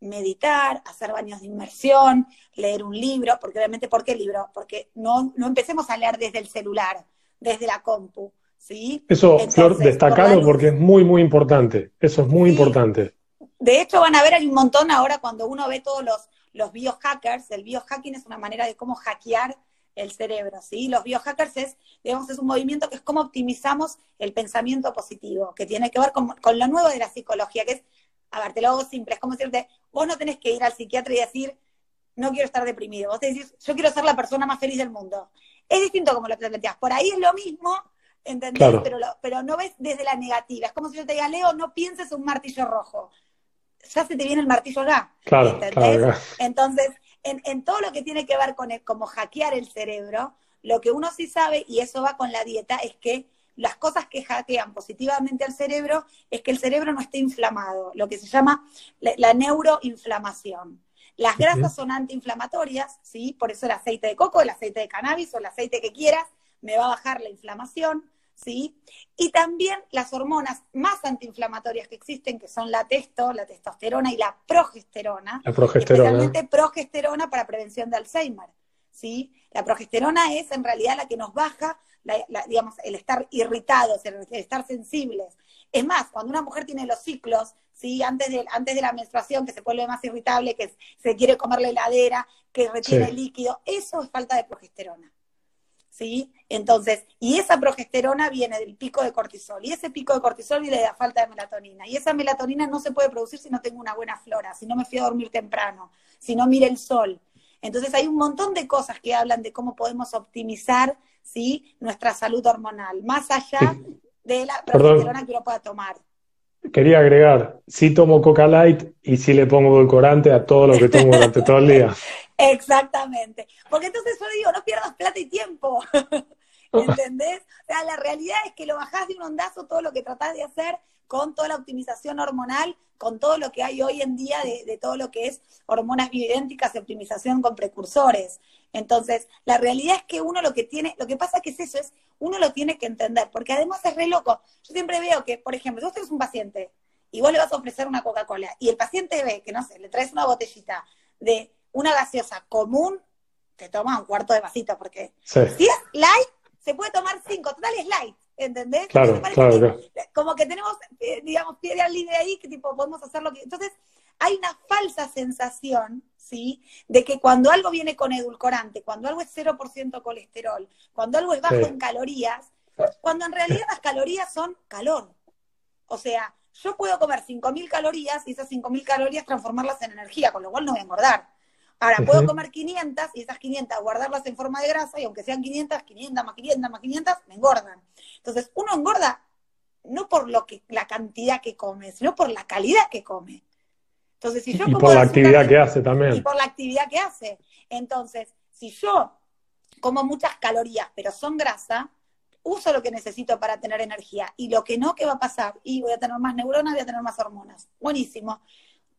meditar, hacer baños de inmersión, leer un libro, porque obviamente, ¿por qué libro? Porque no, no empecemos a leer desde el celular, desde la compu, ¿sí? Eso, Flor, destacalo porque es muy, muy importante. Eso es muy importante. De hecho, van a ver, hay un montón ahora cuando uno ve todos los, los biohackers. El biohacking es una manera de cómo hackear el cerebro, ¿sí? Los biohackers es, digamos, es un movimiento que es cómo optimizamos el pensamiento positivo, que tiene que ver con, con lo nuevo de la psicología, que es, a ver, te lo hago simple, es como decirte, vos no tenés que ir al psiquiatra y decir, no quiero estar deprimido, vos te decís, yo quiero ser la persona más feliz del mundo. Es distinto como lo planteas, por ahí es lo mismo, ¿entendés? Pero, pero no ves desde la negativa, es como si yo te diga, Leo, no pienses un martillo rojo. Ya se te viene el martillo ya. Claro, claro. Entonces, en, todo lo que tiene que ver con el, como hackear el cerebro, lo que uno sí sabe, y eso va con la dieta, es que las cosas que hackean positivamente al cerebro es que el cerebro no esté inflamado, lo que se llama la, neuroinflamación. Las grasas son antiinflamatorias, ¿sí? Por eso el aceite de coco, el aceite de cannabis o el aceite que quieras me va a bajar la inflamación. ¿Sí? Y también las hormonas más antiinflamatorias que existen, que son la testo, la testosterona y la progesterona. La progesterona. Especialmente progesterona para prevención de Alzheimer, ¿sí? La progesterona es en realidad la que nos baja, digamos, el estar irritados, el, estar sensibles. Es más, cuando una mujer tiene los ciclos, ¿sí? Antes de, antes de la menstruación, que se vuelve más irritable, que se quiere comer la heladera, que retiene líquido, eso es falta de progesterona. ¿Sí? Entonces, y esa progesterona viene del pico de cortisol, y ese pico de cortisol viene de la falta de melatonina, y esa melatonina no se puede producir si no tengo una buena flora, si no me fui a dormir temprano, si no mire el sol. Entonces hay un montón de cosas que hablan de cómo podemos optimizar, ¿sí? Nuestra salud hormonal, más allá de la progesterona que uno pueda tomar. Quería agregar, si tomo Coca Light y si le pongo edulcorante a todo lo que tomo durante todo el día. Exactamente. Porque entonces yo digo, no pierdas plata y tiempo. ¿Entendés? O sea, la realidad es que lo bajás de un ondazo todo lo que tratás de hacer con toda la optimización hormonal, con todo lo que hay hoy en día de, todo lo que es hormonas bioidénticas y optimización con precursores. Entonces, la realidad es que uno lo que tiene, lo que pasa que es eso, es uno lo tiene que entender, porque además es re loco. Yo siempre veo que, por ejemplo, si vos tenés un paciente y vos le vas a ofrecer una Coca-Cola y el paciente ve que, no sé, le traes una botellita de una gaseosa común, te toma un cuarto de vasito, porque si es light, se puede tomar cinco, total es light, ¿entendés? Claro, claro, Como que tenemos, eh, digamos, pie de libre ahí, que tipo, podemos hacer lo que... Entonces, hay una falsa sensación, ¿sí? De que cuando algo viene con edulcorante, cuando algo es 0% colesterol, cuando algo es bajo en calorías, cuando en realidad las calorías son calor. O sea, yo puedo comer 5.000 calorías y esas 5.000 calorías transformarlas en energía, con lo cual no voy a engordar. Ahora, puedo comer 500 y esas 500 guardarlas en forma de grasa y aunque sean 500, 500 más 500 más 500, me engordan. Entonces, uno engorda no por lo que la cantidad que come, sino por la calidad que come. Entonces, si yo y por la actividad que hace también. Y por la actividad que hace. Entonces, si yo como muchas calorías, pero son grasa, uso lo que necesito para tener energía. Y lo que no, ¿qué va a pasar? Y voy a tener más neuronas, voy a tener más hormonas. Buenísimo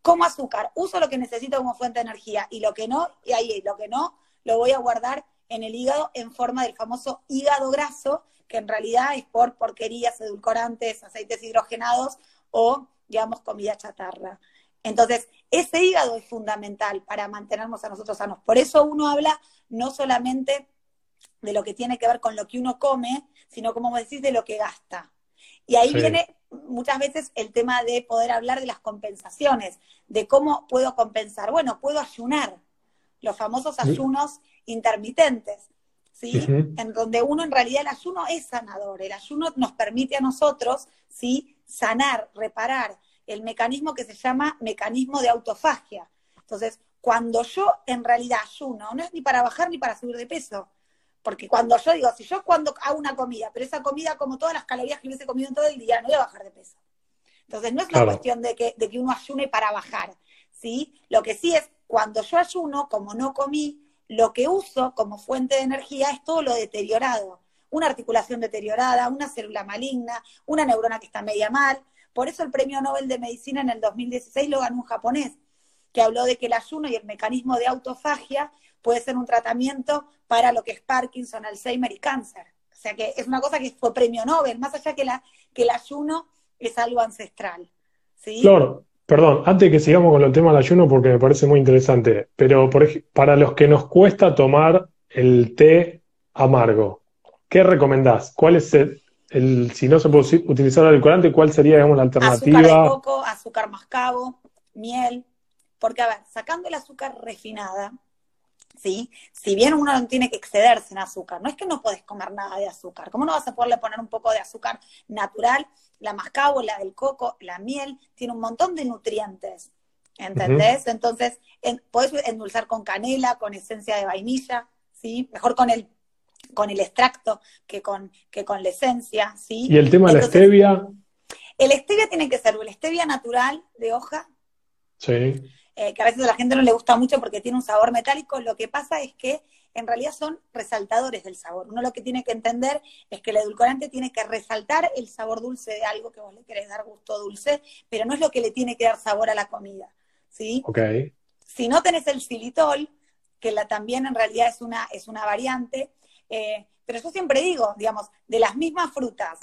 como azúcar, uso lo que necesito como fuente de energía y lo que no, y ahí lo que no, lo voy a guardar en el hígado en forma del famoso hígado graso, que en realidad es por porquerías, edulcorantes, aceites hidrogenados o, digamos, comida chatarra. Entonces, ese hígado es fundamental para mantenernos a nosotros sanos. Por eso uno habla no solamente de lo que tiene que ver con lo que uno come, sino, como decís, de lo que gasta. Y ahí viene muchas veces el tema de poder hablar de las compensaciones, de cómo puedo compensar. Bueno, puedo ayunar, los famosos ayunos intermitentes, ¿sí? En donde uno en realidad el ayuno es sanador, el ayuno nos permite a nosotros, ¿sí? Sanar, reparar el mecanismo que se llama mecanismo de autofagia. Entonces, cuando yo en realidad ayuno, no es ni para bajar ni para subir de peso, porque cuando yo digo, si yo cuando hago una comida, pero esa comida como todas las calorías que hubiese comido en todo el día, no voy a bajar de peso. Entonces no es una cuestión de que, de que uno ayune para bajar, ¿sí? Lo que sí es, cuando yo ayuno, como no comí, lo que uso como fuente de energía es todo lo deteriorado. Una articulación deteriorada, una célula maligna, una neurona que está media mal. Por eso el premio Nobel de Medicina en el 2016 lo ganó un japonés, que habló de que el ayuno y el mecanismo de autofagia puede ser un tratamiento para lo que es Parkinson, Alzheimer y cáncer. O sea que es una cosa que fue premio Nobel, más allá que, la, que el ayuno es algo ancestral. ¿sí? Claro, perdón, antes que sigamos con el tema del ayuno, porque me parece muy interesante, pero por para los que nos cuesta tomar el té amargo, ¿qué recomendás? ¿Cuál es el, si no se puede utilizar el edulcorante, cuál sería, digamos, la alternativa? Azúcar de coco, azúcar mascabo, miel, porque a ver, sacando el azúcar refinada, ¿sí? Si bien uno no tiene que excederse en azúcar, no es que no puedes comer nada de azúcar, ¿cómo no vas a poderle poner un poco de azúcar natural? La mascabo, la del coco, la miel, tiene un montón de nutrientes, ¿entendés? Entonces, puedes endulzar con canela, con esencia de vainilla, ¿sí? Mejor con el con el extracto que con, que con la esencia, ¿sí? ¿Y el tema de la stevia? El stevia tiene que ser el stevia natural de hoja. Sí. Eh, que a veces a la gente no le gusta mucho porque tiene un sabor metálico, lo que pasa es que en realidad son resaltadores del sabor. Uno lo que tiene que entender es que el edulcorante tiene que resaltar el sabor dulce de algo que vos le querés dar gusto dulce, pero no es lo que le tiene que dar sabor a la comida. ¿sí? Okay. Si no tenés el xilitol, que la, también en realidad es una, es una variante, eh, pero yo siempre digo, digamos, de las mismas frutas,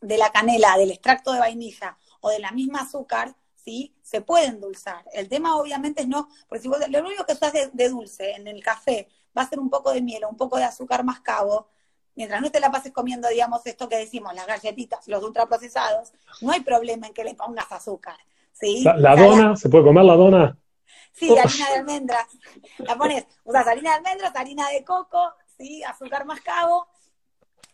de la canela, del extracto de vainilla o de la misma azúcar, ¿sí? Se puede endulzar. El tema obviamente es no, porque si vos, lo único que usás de, dulce en el café va a ser un poco de miel o un poco de azúcar mascabo, mientras no te la pases comiendo, digamos, esto que decimos, las galletitas, los ultraprocesados, no hay problema en que le pongas azúcar, ¿sí? ¿La, dona? ¿Se puede comer la dona? Sí, harina de almendras. La pones, usas harina de almendras, harina de coco, ¿sí? Azúcar mascabo.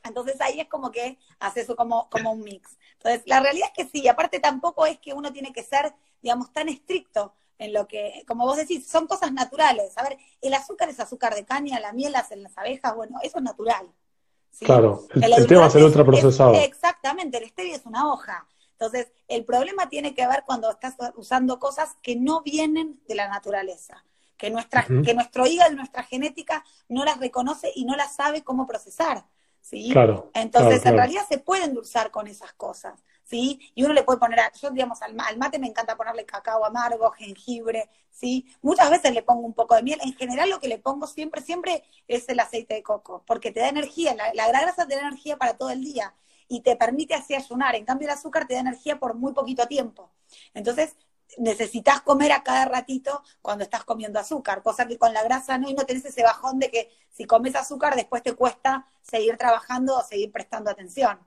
Entonces ahí es como que haces eso como, como un mix. Entonces, la realidad es que sí, aparte tampoco es que uno tiene que ser, digamos, tan estricto en lo que, como vos decís, son cosas naturales. A ver, el azúcar es azúcar de caña, la miel en las abejas, bueno, eso es natural. Claro, el, tema es el ultraprocesado. exactamente, el stevia es una hoja. Entonces, el problema tiene que ver cuando estás usando cosas que no vienen de la naturaleza, que, nuestra, que nuestro hígado nuestra genética no las reconoce y no las sabe cómo procesar. ¿Sí? Claro, Entonces, en realidad se puede endulzar con esas cosas, ¿sí? Y uno le puede poner, yo digamos, al, mate me encanta ponerle cacao amargo, jengibre, ¿sí? Muchas veces le pongo un poco de miel, en general lo que le pongo siempre, siempre es el aceite de coco, porque te da energía, la, la grasa te da energía para todo el día y te permite así ayunar, en cambio el azúcar te da energía por muy poquito tiempo. Entonces, necesitas comer a cada ratito cuando estás comiendo azúcar, cosa que con la grasa no, y no tenés ese bajón de que si comes azúcar después te cuesta seguir trabajando o seguir prestando atención.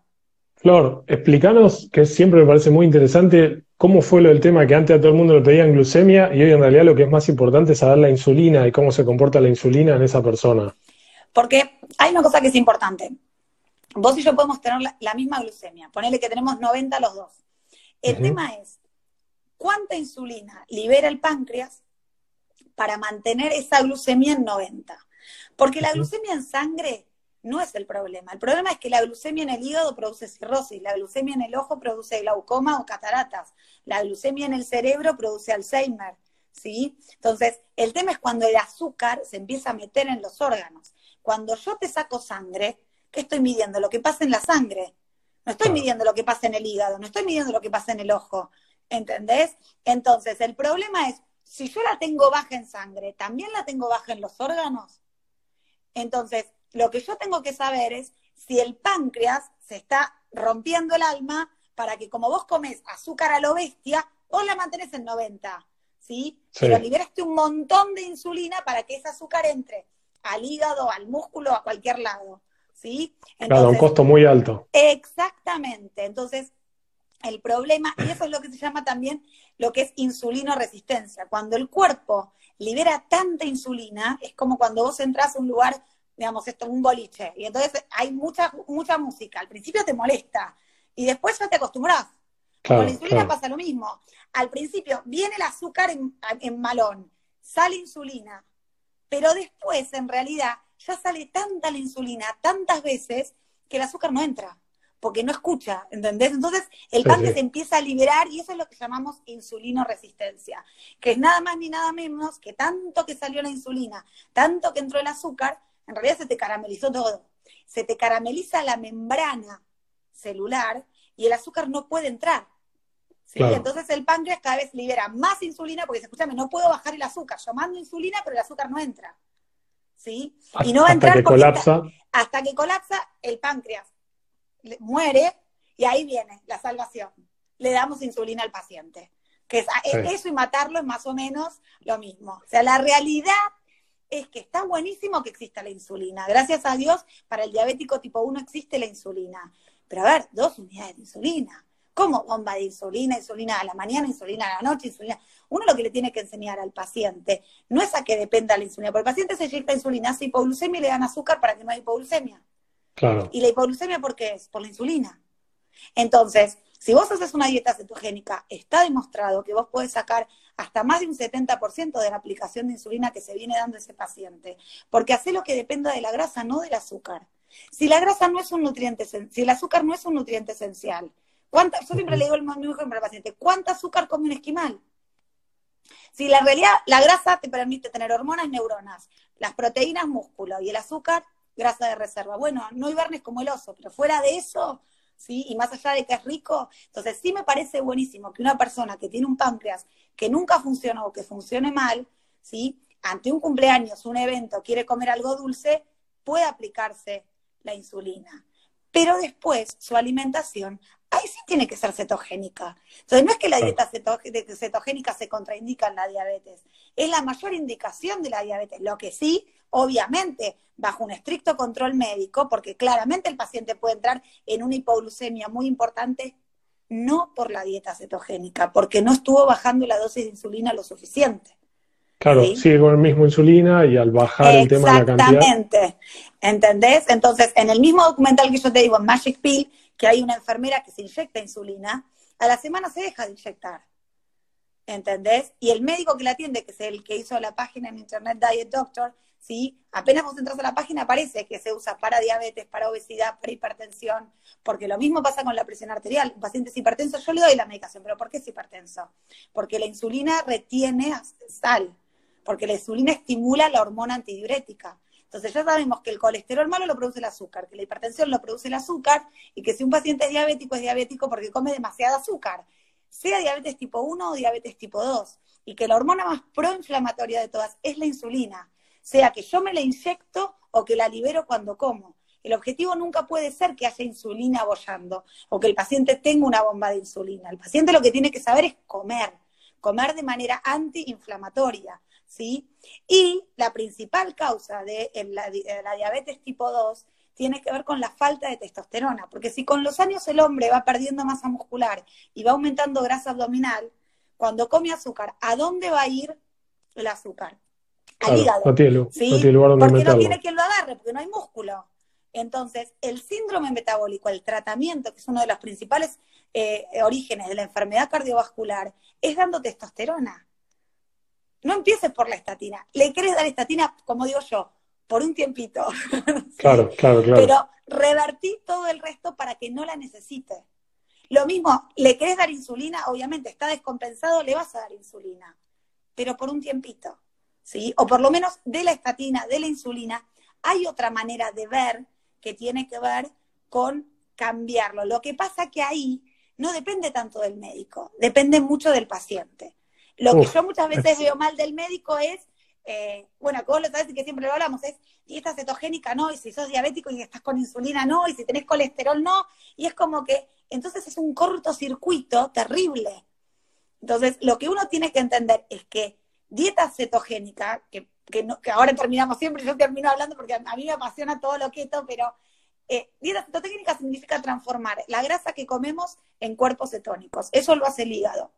Flor, explícanos, que siempre me parece muy interesante, cómo fue lo del tema que antes a todo el mundo le pedían glucemia y hoy en realidad lo que es más importante es saber la insulina y cómo se comporta la insulina en esa persona. Porque hay una cosa que es importante. Vos y yo podemos tener la, misma glucemia, ponele que tenemos 90 los dos. El tema es, cuánta insulina libera el páncreas para mantener esa glucemia en 90. Porque la glucemia en sangre no es el problema. El problema es que la glucemia en el hígado produce cirrosis, la glucemia en el ojo produce glaucoma o cataratas, la glucemia en el cerebro produce Alzheimer, ¿sí? Entonces, el tema es cuando el azúcar se empieza a meter en los órganos. Cuando yo te saco sangre, ¿qué estoy midiendo? Lo que pasa en la sangre. No estoy midiendo lo que pasa en el hígado, no estoy midiendo lo que pasa en el ojo. ¿Entendés? Entonces, el problema es, si yo la tengo baja en sangre, ¿también la tengo baja en los órganos? Entonces, lo que yo tengo que saber es si el páncreas se está rompiendo el alma para que como vos comes azúcar a lo bestia, vos la mantenés en 90, ¿sí? Pero liberaste un montón de insulina para que ese azúcar entre al hígado, al músculo, a cualquier lado, ¿sí? claro, un costo muy alto. Exactamente. Entonces, el problema, y eso es lo que se llama también lo que es insulino resistencia. Cuando el cuerpo libera tanta insulina, es como cuando vos entras a un lugar, digamos, esto, un boliche, y entonces hay mucha, mucha música. Al principio te molesta, y después ya te acostumbras. Con la insulina pasa lo mismo. Al principio viene el azúcar en, en malón, sale insulina, pero después, en realidad, ya sale tanta la insulina tantas veces que el azúcar no entra porque no escucha, ¿entendés? Entonces el páncreas empieza a liberar y eso es lo que llamamos insulinoresistencia, que es nada más ni nada menos que tanto que salió la insulina, tanto que entró el azúcar, en realidad se te caramelizó todo. Se te carameliza la membrana celular y el azúcar no puede entrar. Entonces el páncreas cada vez libera más insulina porque dice, escúchame, no puedo bajar el azúcar. Yo mando insulina, pero el azúcar no entra. ¿Sí? Y no va a entrar hasta que colapsa. hasta que colapsa el páncreas muere y ahí viene la salvación. Le damos insulina al paciente. Que es, eso y matarlo es más o menos lo mismo. O sea, la realidad es que está buenísimo que exista la insulina. Gracias a Dios, para el diabético tipo 1 existe la insulina. Pero a ver, dos unidades de insulina. ¿Cómo bomba de insulina? Insulina a la mañana, insulina a la noche, insulina. Uno lo que le tiene que enseñar al paciente no es a que dependa la insulina, porque el paciente se inyecta insulina, hace hipoglucemia y le dan azúcar para que no haya hipoglucemia. Y la hipoglucemia, ¿por qué es? Por la insulina. Entonces, si vos haces una dieta cetogénica, está demostrado que vos podés sacar hasta más de un 70% de la aplicación de insulina que se viene dando ese paciente. Porque hace lo que dependa de la grasa, no del azúcar. Si la grasa no es un nutriente, si el azúcar no es un nutriente esencial, ¿cuánta, yo siempre le digo al mismo ejemplo al paciente, ¿cuánto azúcar come un esquimal? Si la realidad, la grasa te permite tener hormonas, neuronas, las proteínas, músculo y el azúcar grasa de reserva. Bueno, no hibernes como el oso, pero fuera de eso, ¿sí? Y más allá de que es rico, entonces sí me parece buenísimo que una persona que tiene un páncreas que nunca funcionó o que funcione mal, ¿sí? Ante un cumpleaños, un evento, quiere comer algo dulce, puede aplicarse la insulina. Pero después su alimentación, ahí sí tiene que ser cetogénica. Entonces no es que la dieta cetogénica se contraindica en la diabetes, es la mayor indicación de la diabetes. Lo que sí obviamente bajo un estricto control médico, porque claramente el paciente puede entrar en una hipoglucemia muy importante, no por la dieta cetogénica, porque no estuvo bajando la dosis de insulina lo suficiente. Claro, sigue con el mismo insulina y al bajar el tema de la cantidad. Exactamente. ¿Entendés? Entonces, en el mismo documental que yo te digo, en Magic Pill, que hay una enfermera que se inyecta insulina, a la semana se deja de inyectar. ¿Entendés? Y el médico que la atiende, que es el que hizo la página en Internet Diet Doctor, ¿sí? Apenas vos entras a la página aparece que se usa para diabetes, para obesidad, para hipertensión, porque lo mismo pasa con la presión arterial. Un paciente es hipertenso, yo le doy la medicación, pero ¿por qué es hipertenso? Porque la insulina retiene sal, porque la insulina estimula la hormona antidiurética. Entonces ya sabemos que el colesterol malo lo produce el azúcar, que la hipertensión lo produce el azúcar y que si un paciente es diabético es diabético porque come demasiado azúcar, sea diabetes tipo 1 o diabetes tipo 2, y que la hormona más proinflamatoria de todas es la insulina sea que yo me la inyecto o que la libero cuando como. El objetivo nunca puede ser que haya insulina bollando o que el paciente tenga una bomba de insulina. El paciente lo que tiene que saber es comer, comer de manera antiinflamatoria, ¿sí? Y la principal causa de la, la diabetes tipo 2 tiene que ver con la falta de testosterona, porque si con los años el hombre va perdiendo masa muscular y va aumentando grasa abdominal, cuando come azúcar, ¿a dónde va a ir el azúcar? al hígado. No tiene, lugar donde Porque no tiene quien lo agarre, porque no hay músculo. Entonces, el síndrome metabólico, el tratamiento, que es uno de los principales eh, orígenes de la enfermedad cardiovascular, es dando testosterona. No empieces por la estatina. Le querés dar estatina, como digo yo, por un tiempito. Claro, claro, claro. Pero revertí todo el resto para que no la necesite. Lo mismo, le querés dar insulina, obviamente está descompensado, le vas a dar insulina, pero por un tiempito. ¿sí? O por lo menos de la estatina, de la insulina, hay otra manera de ver que tiene que ver con cambiarlo. Lo que pasa que ahí no depende tanto del médico, depende mucho del paciente. Lo que yo muchas veces veo mal del médico es, eh, bueno, como lo sabes y que siempre lo hablamos, es dieta cetogénica no, y si sos diabético y estás con insulina no, y si tenés colesterol no, y es como que, entonces es un cortocircuito terrible. Entonces, lo que uno tiene que entender es que dieta cetogénica, que, que, ahora terminamos siempre, yo termino hablando porque a, mí me apasiona todo lo keto, pero eh, dieta cetogénica significa transformar la grasa que comemos en cuerpos cetónicos. Eso lo hace el hígado.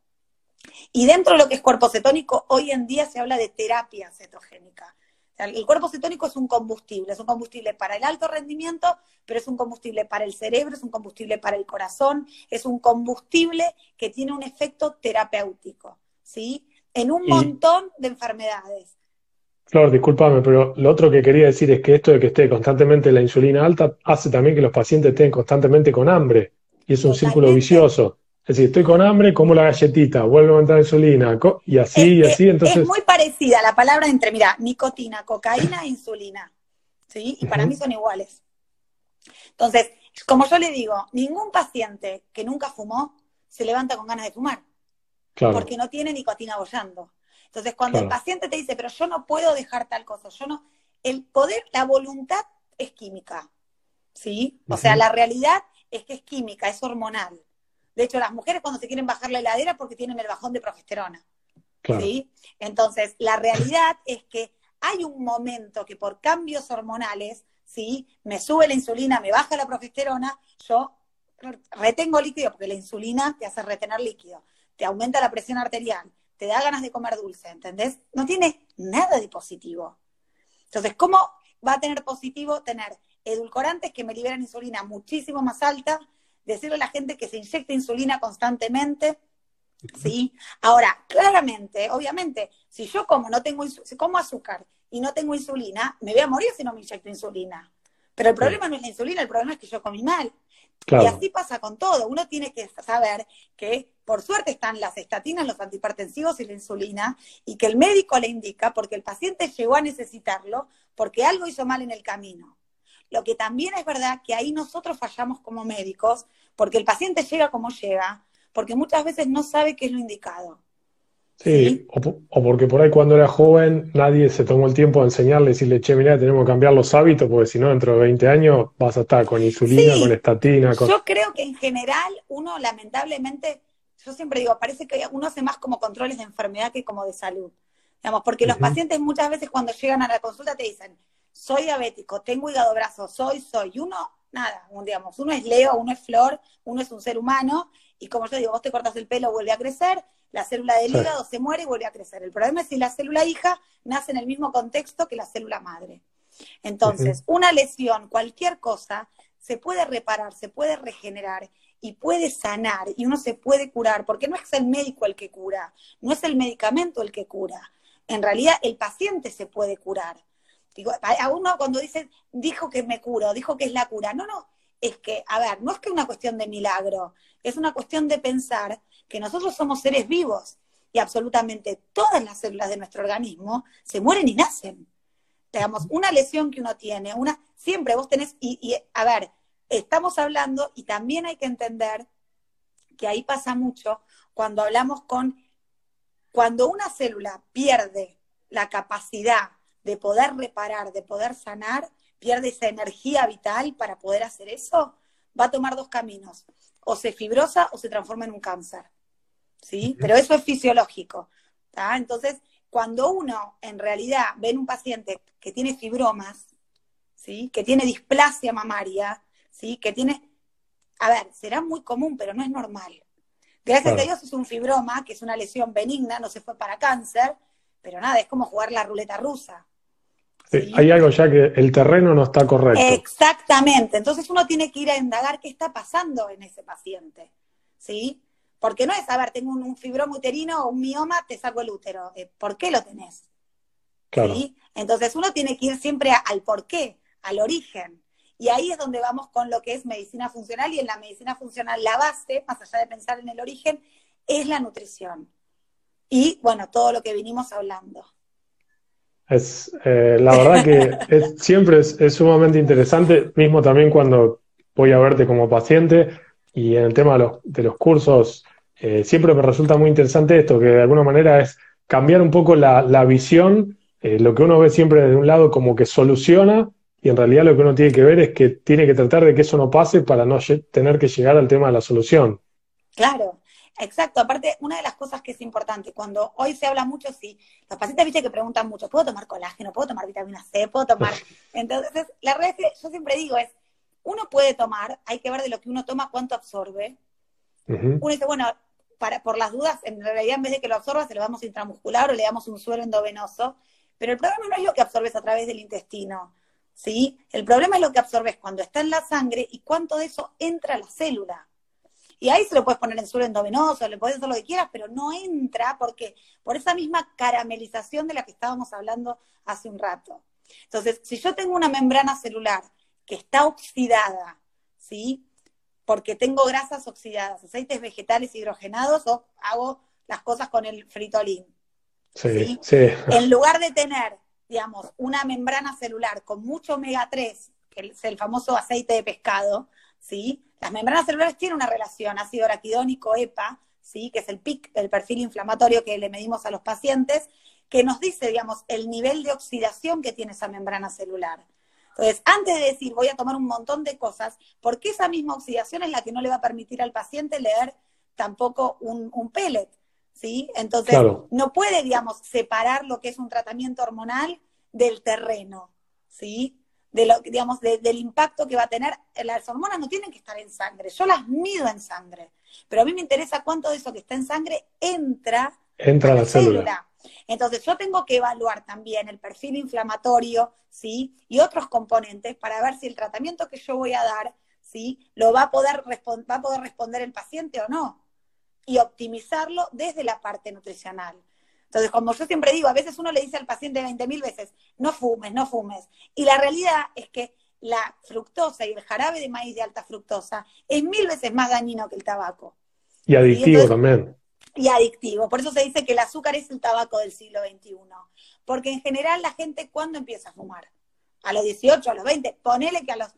Y dentro de lo que es cuerpo cetónico, hoy en día se habla de terapia cetogénica. el cuerpo cetónico es un combustible, es un combustible para el alto rendimiento, pero es un combustible para el cerebro, es un combustible para el corazón, es un combustible que tiene un efecto terapéutico, ¿sí? en un montón de enfermedades. Flor, discúlpame, pero lo otro que quería decir es que esto de que esté constantemente la insulina alta hace también que los pacientes estén constantemente con hambre. Y es un círculo vicioso. Es decir, estoy con hambre, como la galletita, vuelvo a aumentar la insulina, y así, y así, entonces... Es muy parecida la palabra entre, mira, nicotina, cocaína e insulina, ¿sí? Y para mí son iguales. Entonces, como yo le digo, ningún paciente que nunca fumó se levanta con ganas de fumar. Claro. Porque no tiene nicotina bollando. Entonces, cuando el paciente te dice, pero yo no puedo dejar tal cosa, yo no... El poder, la voluntad es química, ¿sí? O sea, la realidad es que es química, es hormonal. De hecho, las mujeres cuando se quieren bajar la heladera porque tienen el bajón de progesterona. ¿sí? Entonces, la realidad es que hay un momento que por cambios hormonales, ¿sí? Me sube la insulina, me baja la progesterona, yo retengo líquido porque la insulina te hace retener líquido, te aumenta la presión arterial, te da ganas de comer dulce, ¿entendés? No tiene nada de positivo. Entonces, ¿cómo va a tener positivo tener edulcorantes que me liberan insulina muchísimo más alta decirle a la gente que se inyecte insulina constantemente, ¿sí? Ahora, claramente, obviamente, si yo como no tengo si como azúcar y no tengo insulina, me voy a morir si no me inyecto insulina. Pero el problema no es la insulina, el problema es que yo comí mal. Y así pasa con todo. Uno tiene que saber que por suerte están las estatinas, los antihipertensivos y la insulina, y que el médico le indica porque el paciente llegó a necesitarlo, porque algo hizo mal en el camino. Lo que también es verdad que ahí nosotros fallamos como médicos, porque el paciente llega como llega, porque muchas veces no sabe qué es lo indicado. Sí, O, porque por ahí cuando era joven nadie se tomó el tiempo de enseñarle, decirle, che, mira, tenemos que cambiar los hábitos, porque si no, dentro de 20 años vas a estar con insulina, con estatina. Yo creo que en general uno, lamentablemente, yo siempre digo, parece que uno hace más como controles de enfermedad que como de salud. Digamos, porque los pacientes muchas veces cuando llegan a la consulta te dicen, soy diabético, tengo hígado graso, soy, soy. Y uno, nada, digamos, uno es Leo, uno es Flor, uno es un ser humano, y como yo digo, vos te cortas el pelo, vuelve a crecer, la célula del hígado se muere y vuelve a crecer. El problema es si la célula hija nace en el mismo contexto que la célula madre. Entonces, una lesión, cualquier cosa, se puede reparar, se puede regenerar y puede sanar y uno se puede curar, porque no es el médico el que cura, no es el medicamento el que cura. En realidad, el paciente se puede curar. Digo, a uno cuando dice, dijo que me curo, dijo que es la cura. No, no, es que, a ver, no es que una cuestión de milagro, es una cuestión de pensar que nosotros somos seres vivos y absolutamente todas las células de nuestro organismo se mueren y nacen. Digamos, una lesión que uno tiene, una, siempre vos tenés, y, y a ver, estamos hablando y también hay que entender que ahí pasa mucho cuando hablamos con, cuando una célula pierde la capacidad de poder reparar, de poder sanar, pierde esa energía vital para poder hacer eso, va a tomar dos caminos. O se fibrosa o se transforma en un cáncer. ¿Sí? Pero eso es fisiológico. Entonces, cuando uno en realidad ve en un paciente que tiene fibromas, ¿sí? que tiene displasia mamaria, ¿sí? que tiene... A ver, será muy común, pero no es normal. Gracias a Dios es un fibroma, que es una lesión benigna, no se fue para cáncer, pero nada, es como jugar la ruleta rusa. Hay algo ya que el terreno no está correcto. Exactamente. Entonces uno tiene que ir a indagar qué está pasando en ese paciente. ¿Sí? Porque no es, a ver, tengo un, fibroma uterino o un mioma, te saco el útero. Eh, ¿Por qué lo tenés? Claro. ¿Sí? Entonces uno tiene que ir siempre al por qué, al origen. Y ahí es donde vamos con lo que es medicina funcional. Y en la medicina funcional, la base, más allá de pensar en el origen, es la nutrición. Y bueno, todo lo que vinimos hablando. Es, eh, la verdad que siempre es, sumamente interesante, mismo también cuando voy a verte como paciente y en el tema de los, de los cursos, eh, siempre me resulta muy interesante esto, que de alguna manera es cambiar un poco la, visión, eh, lo que uno ve siempre desde un lado como que soluciona y en realidad lo que uno tiene que ver es que tiene que tratar de que eso no pase para no tener que llegar al tema de la solución. Claro, Exacto, aparte, una de las cosas que es importante, cuando hoy se habla mucho, sí, los pacientes viste que preguntan mucho, ¿puedo tomar colágeno? ¿Puedo tomar vitamina C? ¿Puedo tomar? Entonces, la es que yo siempre digo es, uno puede tomar, hay que ver de lo que uno toma cuánto absorbe. Uno dice, bueno, para, por las dudas, en realidad en vez de que lo absorba, se lo damos intramuscular o le damos un suero endovenoso. Pero el problema no es lo que absorbes a través del intestino, ¿sí? El problema es lo que absorbes cuando está en la sangre y cuánto de eso entra a la célula. Y ahí se lo puedes poner en suelo endovenoso, le puedes hacer lo que quieras, pero no entra porque por esa misma caramelización de la que estábamos hablando hace un rato. Entonces, si yo tengo una membrana celular que está oxidada, ¿sí? Porque tengo grasas oxidadas, aceites vegetales hidrogenados o hago las cosas con el fritolín. Sí, sí. En lugar de tener, digamos, una membrana celular con mucho omega 3, que es el famoso aceite de pescado, ¿sí? Las membranas celulares tienen una relación ácido araquidónico, EPA, ¿sí? Que es el PIC, el perfil inflamatorio que le medimos a los pacientes, que nos dice, digamos, el nivel de oxidación que tiene esa membrana celular. Entonces, antes de decir voy a tomar un montón de cosas, porque esa misma oxidación es la que no le va a permitir al paciente leer tampoco un, un pellet, ¿sí? Entonces, no puede, digamos, separar lo que es un tratamiento hormonal del terreno, ¿sí? De lo, digamos, del impacto que va a tener. Las hormonas no tienen que estar en sangre, yo las mido en sangre, pero a mí me interesa cuánto de eso que está en sangre entra, entra a la, célula. Entonces yo tengo que evaluar también el perfil inflamatorio, ¿sí? Y otros componentes para ver si el tratamiento que yo voy a dar, ¿sí? Lo va a poder, va a poder responder el paciente o no. Y optimizarlo desde la parte nutricional. Entonces, como yo siempre digo, a veces uno le dice al paciente 20.000 veces, no fumes, no fumes. Y la realidad es que la fructosa y el jarabe de maíz de alta fructosa es mil veces más dañino que el tabaco. Y adictivo también y adictivo. Por eso se dice que el azúcar es el tabaco del siglo XXI. Porque en general la gente, ¿cuándo empieza a fumar? A los 18, a los 20, ponele que a los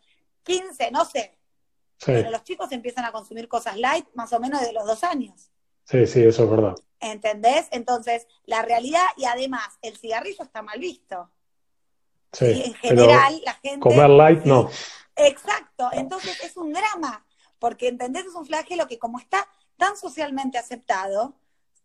15, no sé. Pero los chicos empiezan a consumir cosas light más o menos de los dos años. Sí, sí, eso es verdad. ¿Entendés? Entonces, la realidad y además, el cigarrillo está mal visto. Sí, en general, la gente. Comer light, no. Exacto, entonces es un drama, porque ¿entendés? Es un flagelo que como está tan socialmente aceptado,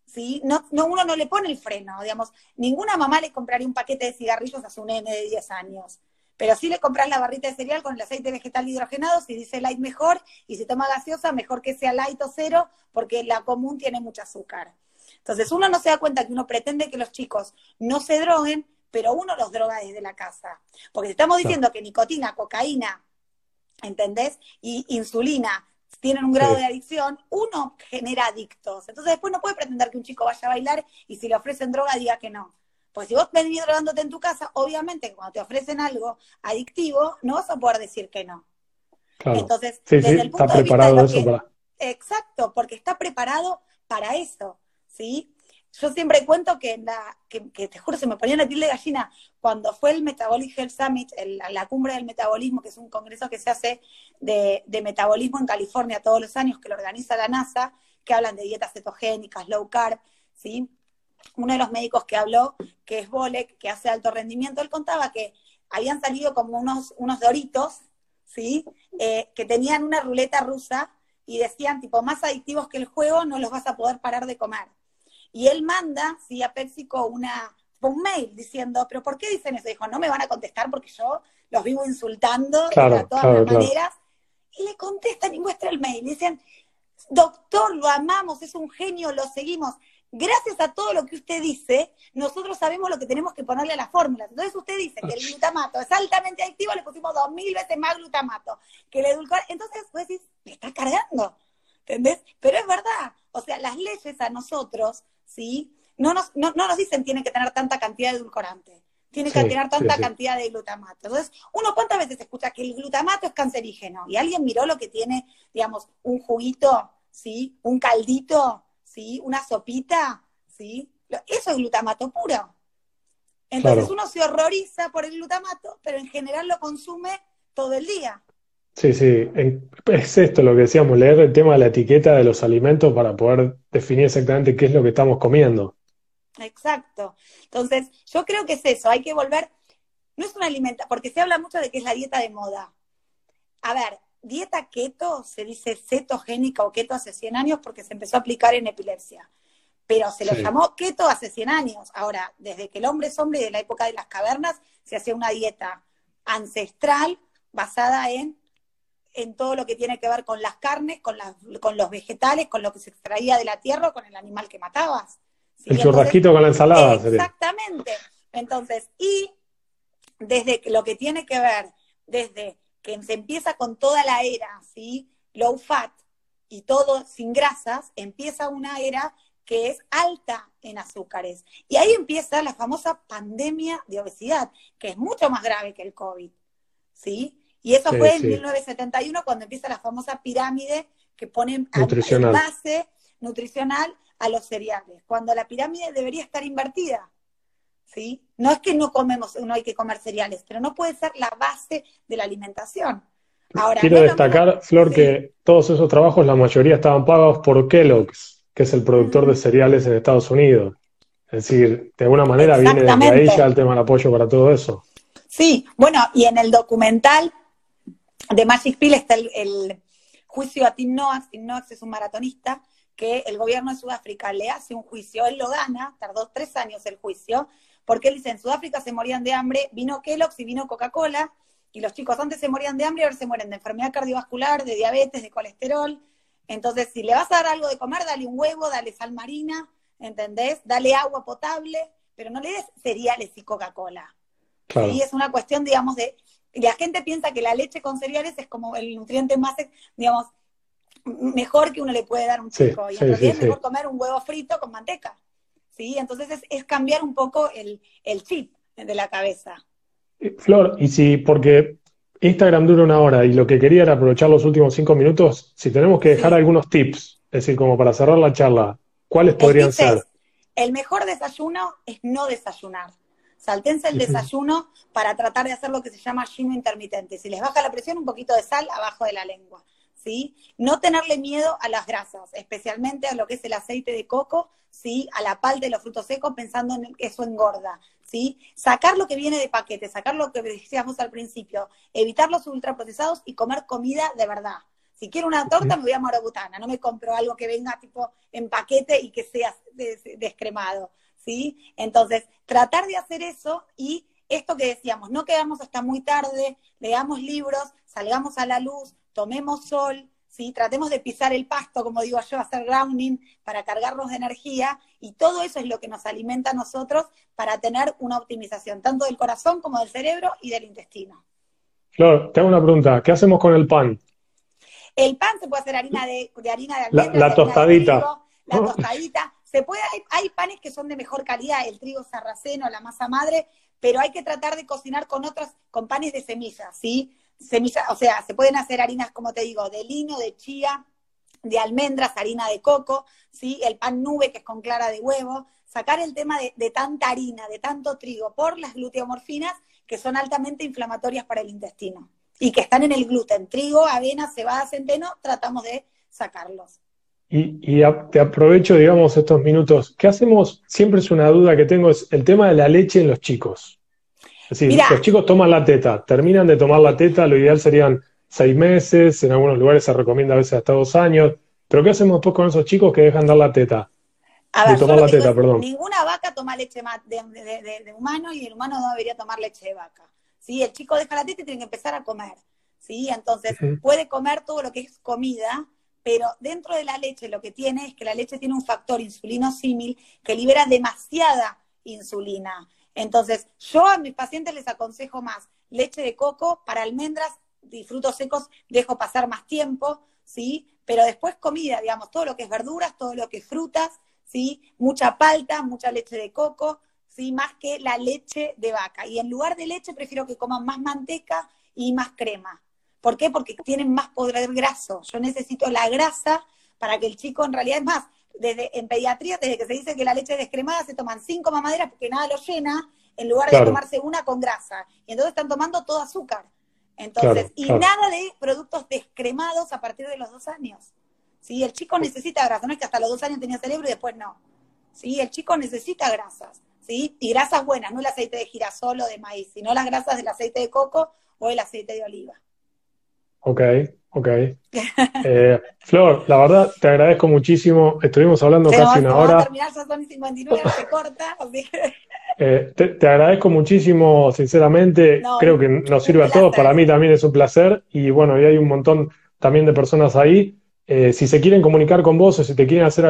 ¿sí? No, no, uno no le pone el freno, digamos, ninguna mamá le compraría un paquete de cigarrillos a su nene de 10 años, pero sí le compras la barrita de cereal con el aceite vegetal hidrogenado, si dice light mejor, y si toma gaseosa, mejor que sea light o cero, porque la común tiene mucho azúcar. Entonces uno no se da cuenta que uno pretende que los chicos no se droguen, pero uno los droga desde la casa. Porque estamos diciendo que nicotina, cocaína, ¿entendés? Y insulina tienen un grado de adicción, uno genera adictos. Entonces después no puede pretender que un chico vaya a bailar y si le ofrecen droga diga que no. Pues si vos venís drogándote en tu casa, obviamente cuando te ofrecen algo adictivo, no vas a poder decir que no. Entonces, desde el punto de vista de Exacto, porque está preparado para eso, ¿sí? Yo siempre cuento que, la, que, te juro, se me ponía una piel de gallina cuando fue el Metabolic Health Summit, la cumbre del metabolismo, que es un congreso que se hace de, metabolismo en California todos los años, que lo organiza la NASA, que hablan de dietas cetogénicas, low carb, ¿sí? Uno de los médicos que habló, que es Bolek, que hace alto rendimiento, él contaba que habían salido como unos, unos doritos, ¿sí? Eh, que tenían una ruleta rusa y decían, tipo, más adictivos que el juego, no los vas a poder parar de comer. Y él manda, sí, a PepsiCo una, un mail diciendo, pero ¿por qué dicen eso? Dijo, no me van a contestar porque yo los vivo insultando de todas las maneras. Y le contestan y muestra el mail. dicen, doctor, lo amamos, es un genio, lo seguimos. Gracias a todo lo que usted dice, nosotros sabemos lo que tenemos que ponerle a las fórmulas. Entonces usted dice que el glutamato es altamente adictivo, le pusimos dos mil veces más glutamato. Que el edulcor, entonces vos decís, me está cargando. ¿Entendés? Pero es verdad. O sea, las leyes a nosotros ¿sí? No nos, no, nos dicen tiene que tener tanta cantidad de edulcorante, tiene que tener tanta cantidad de glutamato. Entonces, uno cuántas veces escucha que el glutamato es cancerígeno y alguien miró lo que tiene, digamos, un juguito, ¿sí? Un caldito, ¿sí? Una sopita, ¿sí? Eso es glutamato puro. Entonces uno se horroriza por el glutamato, pero en general lo consume todo el día. Sí, sí, es esto lo que decíamos, leer el tema de la etiqueta de los alimentos para poder definir exactamente qué es lo que estamos comiendo. Exacto. Entonces, yo creo que es eso, hay que volver, no es una alimenta, porque se habla mucho de que es la dieta de moda. A ver, dieta keto se dice cetogénica o keto hace 100 años porque se empezó a aplicar en epilepsia. Pero se lo llamó keto hace 100 años. Ahora, desde que el hombre es hombre y de la época de las cavernas, se hacía una dieta ancestral basada en en todo lo que tiene que ver con las carnes, con, con los vegetales, con lo que se extraía de la tierra o con el animal que matabas. El churrasquito con la ensalada. Exactamente. Entonces, y desde lo que tiene que ver, desde que se empieza con toda la era, ¿sí? Low fat, y todo sin grasas, empieza una era que es alta en azúcares. Y ahí empieza la famosa pandemia de obesidad, que es mucho más grave que el COVID. ¿Sí? Y eso fue en 1971 cuando empieza la famosa pirámide que pone nutricional. base nutricional a los cereales, cuando la pirámide debería estar invertida. ¿Sí? No es que no comemos, no hay que comer cereales, pero no puede ser la base de la alimentación. Ahora, Quiero destacar, Flor, que todos esos trabajos, la mayoría estaban pagados por Kellogg's, que es el productor de cereales en Estados Unidos. Es decir, de alguna manera viene de ahí ya el tema del apoyo para todo eso. Sí, bueno, y en el documental de Magic Pill está el, juicio a Tim Noax. Tim Noax es un maratonista que el gobierno de Sudáfrica le hace un juicio, él lo gana, tardó tres años el juicio, porque él dice, en Sudáfrica se morían de hambre, vino Kellogg's y vino Coca-Cola, y los chicos antes se morían de hambre ahora se mueren de enfermedad cardiovascular, de diabetes, de colesterol. Entonces, si le vas a dar algo de comer, dale un huevo, dale sal marina, ¿entendés? Dale agua potable, pero no le des cereales y Coca-Cola. Y es una cuestión, digamos, de... La gente piensa que la leche con cereales es como el nutriente más, digamos, mejor que uno le puede dar a un chico. y entonces es mejor comer un huevo frito con manteca. ¿Sí? Entonces es, cambiar un poco el, el chip de la cabeza. Eh, Flor, y si, porque Instagram dura una hora y lo que quería era aprovechar los últimos cinco minutos, si tenemos que dejar algunos tips, es decir, como para cerrar la charla, ¿cuáles podrían ser? el mejor desayuno es no desayunar. Saltense el desayuno para tratar de hacer lo que se llama ayuno intermitente. Si les baja la presión, un poquito de sal abajo de la lengua. ¿Sí? No tenerle miedo a las grasas, especialmente a lo que es el aceite de coco, ¿sí? A la palta de los frutos secos pensando en que eso engorda, ¿sí? Sacar lo que viene de paquete, sacar lo que decíamos al principio, evitar los ultraprocesados y comer comida de verdad. Si quiero una torta, me voy a Morobutana, no me compro algo que venga tipo en paquete y que sea descremado, ¿sí? Entonces, tratar de hacer eso y esto que decíamos, no quedamos hasta muy tarde, leamos libros, salgamos a la luz, tomemos sol, ¿sí? tratemos de pisar el pasto, como digo yo, hacer grounding para cargarnos de energía, y todo eso es lo que nos alimenta a nosotros para tener una optimización, tanto del corazón como del cerebro y del intestino. Flor, te hago una pregunta, ¿qué hacemos con el pan? El pan se puede hacer harina de, harina de almendras, la, tostadita. la tostadita. Se puede, hay, hay, panes que son de mejor calidad, el trigo sarraceno, la masa madre, pero hay que tratar de cocinar con otros, con panes de semillas, ¿sí? Semillas, o sea, se pueden hacer harinas, como te digo, de lino, de chía, de almendras, harina de coco, ¿sí? El pan nube, que es con clara de huevo. Sacar el tema de, tanta harina, de tanto trigo, por las gluteomorfinas, que son altamente inflamatorias para el intestino. Y que están en el gluten. Trigo, avena, cebada, centeno, tratamos de sacarlos. Y, y te aprovecho, digamos, estos minutos. ¿Qué hacemos? Siempre es una duda que tengo, es el tema de la leche en los chicos. Los chicos toman la teta, terminan de tomar la teta, lo ideal serían seis meses, en algunos lugares se recomienda a veces hasta dos años. Pero ¿qué hacemos después con esos chicos que dejan dar la teta? A ver, de tomar la teta, perdón. Ninguna vaca toma leche de, humano y el humano no debería tomar leche de vaca. ¿sí? El chico deja la teta y tiene que empezar a comer. ¿sí? Entonces, puede comer todo lo que es comida, pero dentro de la leche lo que tiene es que la leche tiene un factor insulino símil que libera demasiada insulina. Entonces, yo a mis pacientes les aconsejo más leche de coco para almendras y frutos secos, dejo pasar más tiempo, ¿sí? Pero después comida, digamos, todo lo que es verduras, todo lo que es frutas, ¿sí? Mucha palta, mucha leche de coco, ¿sí? Más que la leche de vaca. Y en lugar de leche prefiero que coman más manteca y más crema. ¿Por qué? Porque tienen más poder graso. Yo necesito la grasa para que el chico en realidad es más, desde, en pediatría, desde que se dice que la leche descremada, se toman cinco mamaderas porque nada lo llena, en lugar de tomarse una con grasa. Y entonces están tomando todo azúcar. Entonces, y nada de productos descremados a partir de los dos años. ¿Sí? El chico necesita grasa, no es que hasta los dos años tenía cerebro y después no. ¿Sí? El chico necesita grasas, ¿sí? Y grasas buenas, no el aceite de girasol o de maíz, sino las grasas del aceite de coco o el aceite de oliva. Ok, Ok. Eh, Flor, la verdad te agradezco muchísimo. Estuvimos hablando casi una hora. terminar, son 59, se corta. Eh, te, agradezco muchísimo, sinceramente. Creo que nos sirve a todos. Para mí también es un placer. Y bueno, y hay un montón también de personas ahí. Eh, si se quieren comunicar con vos o si te quieren hacer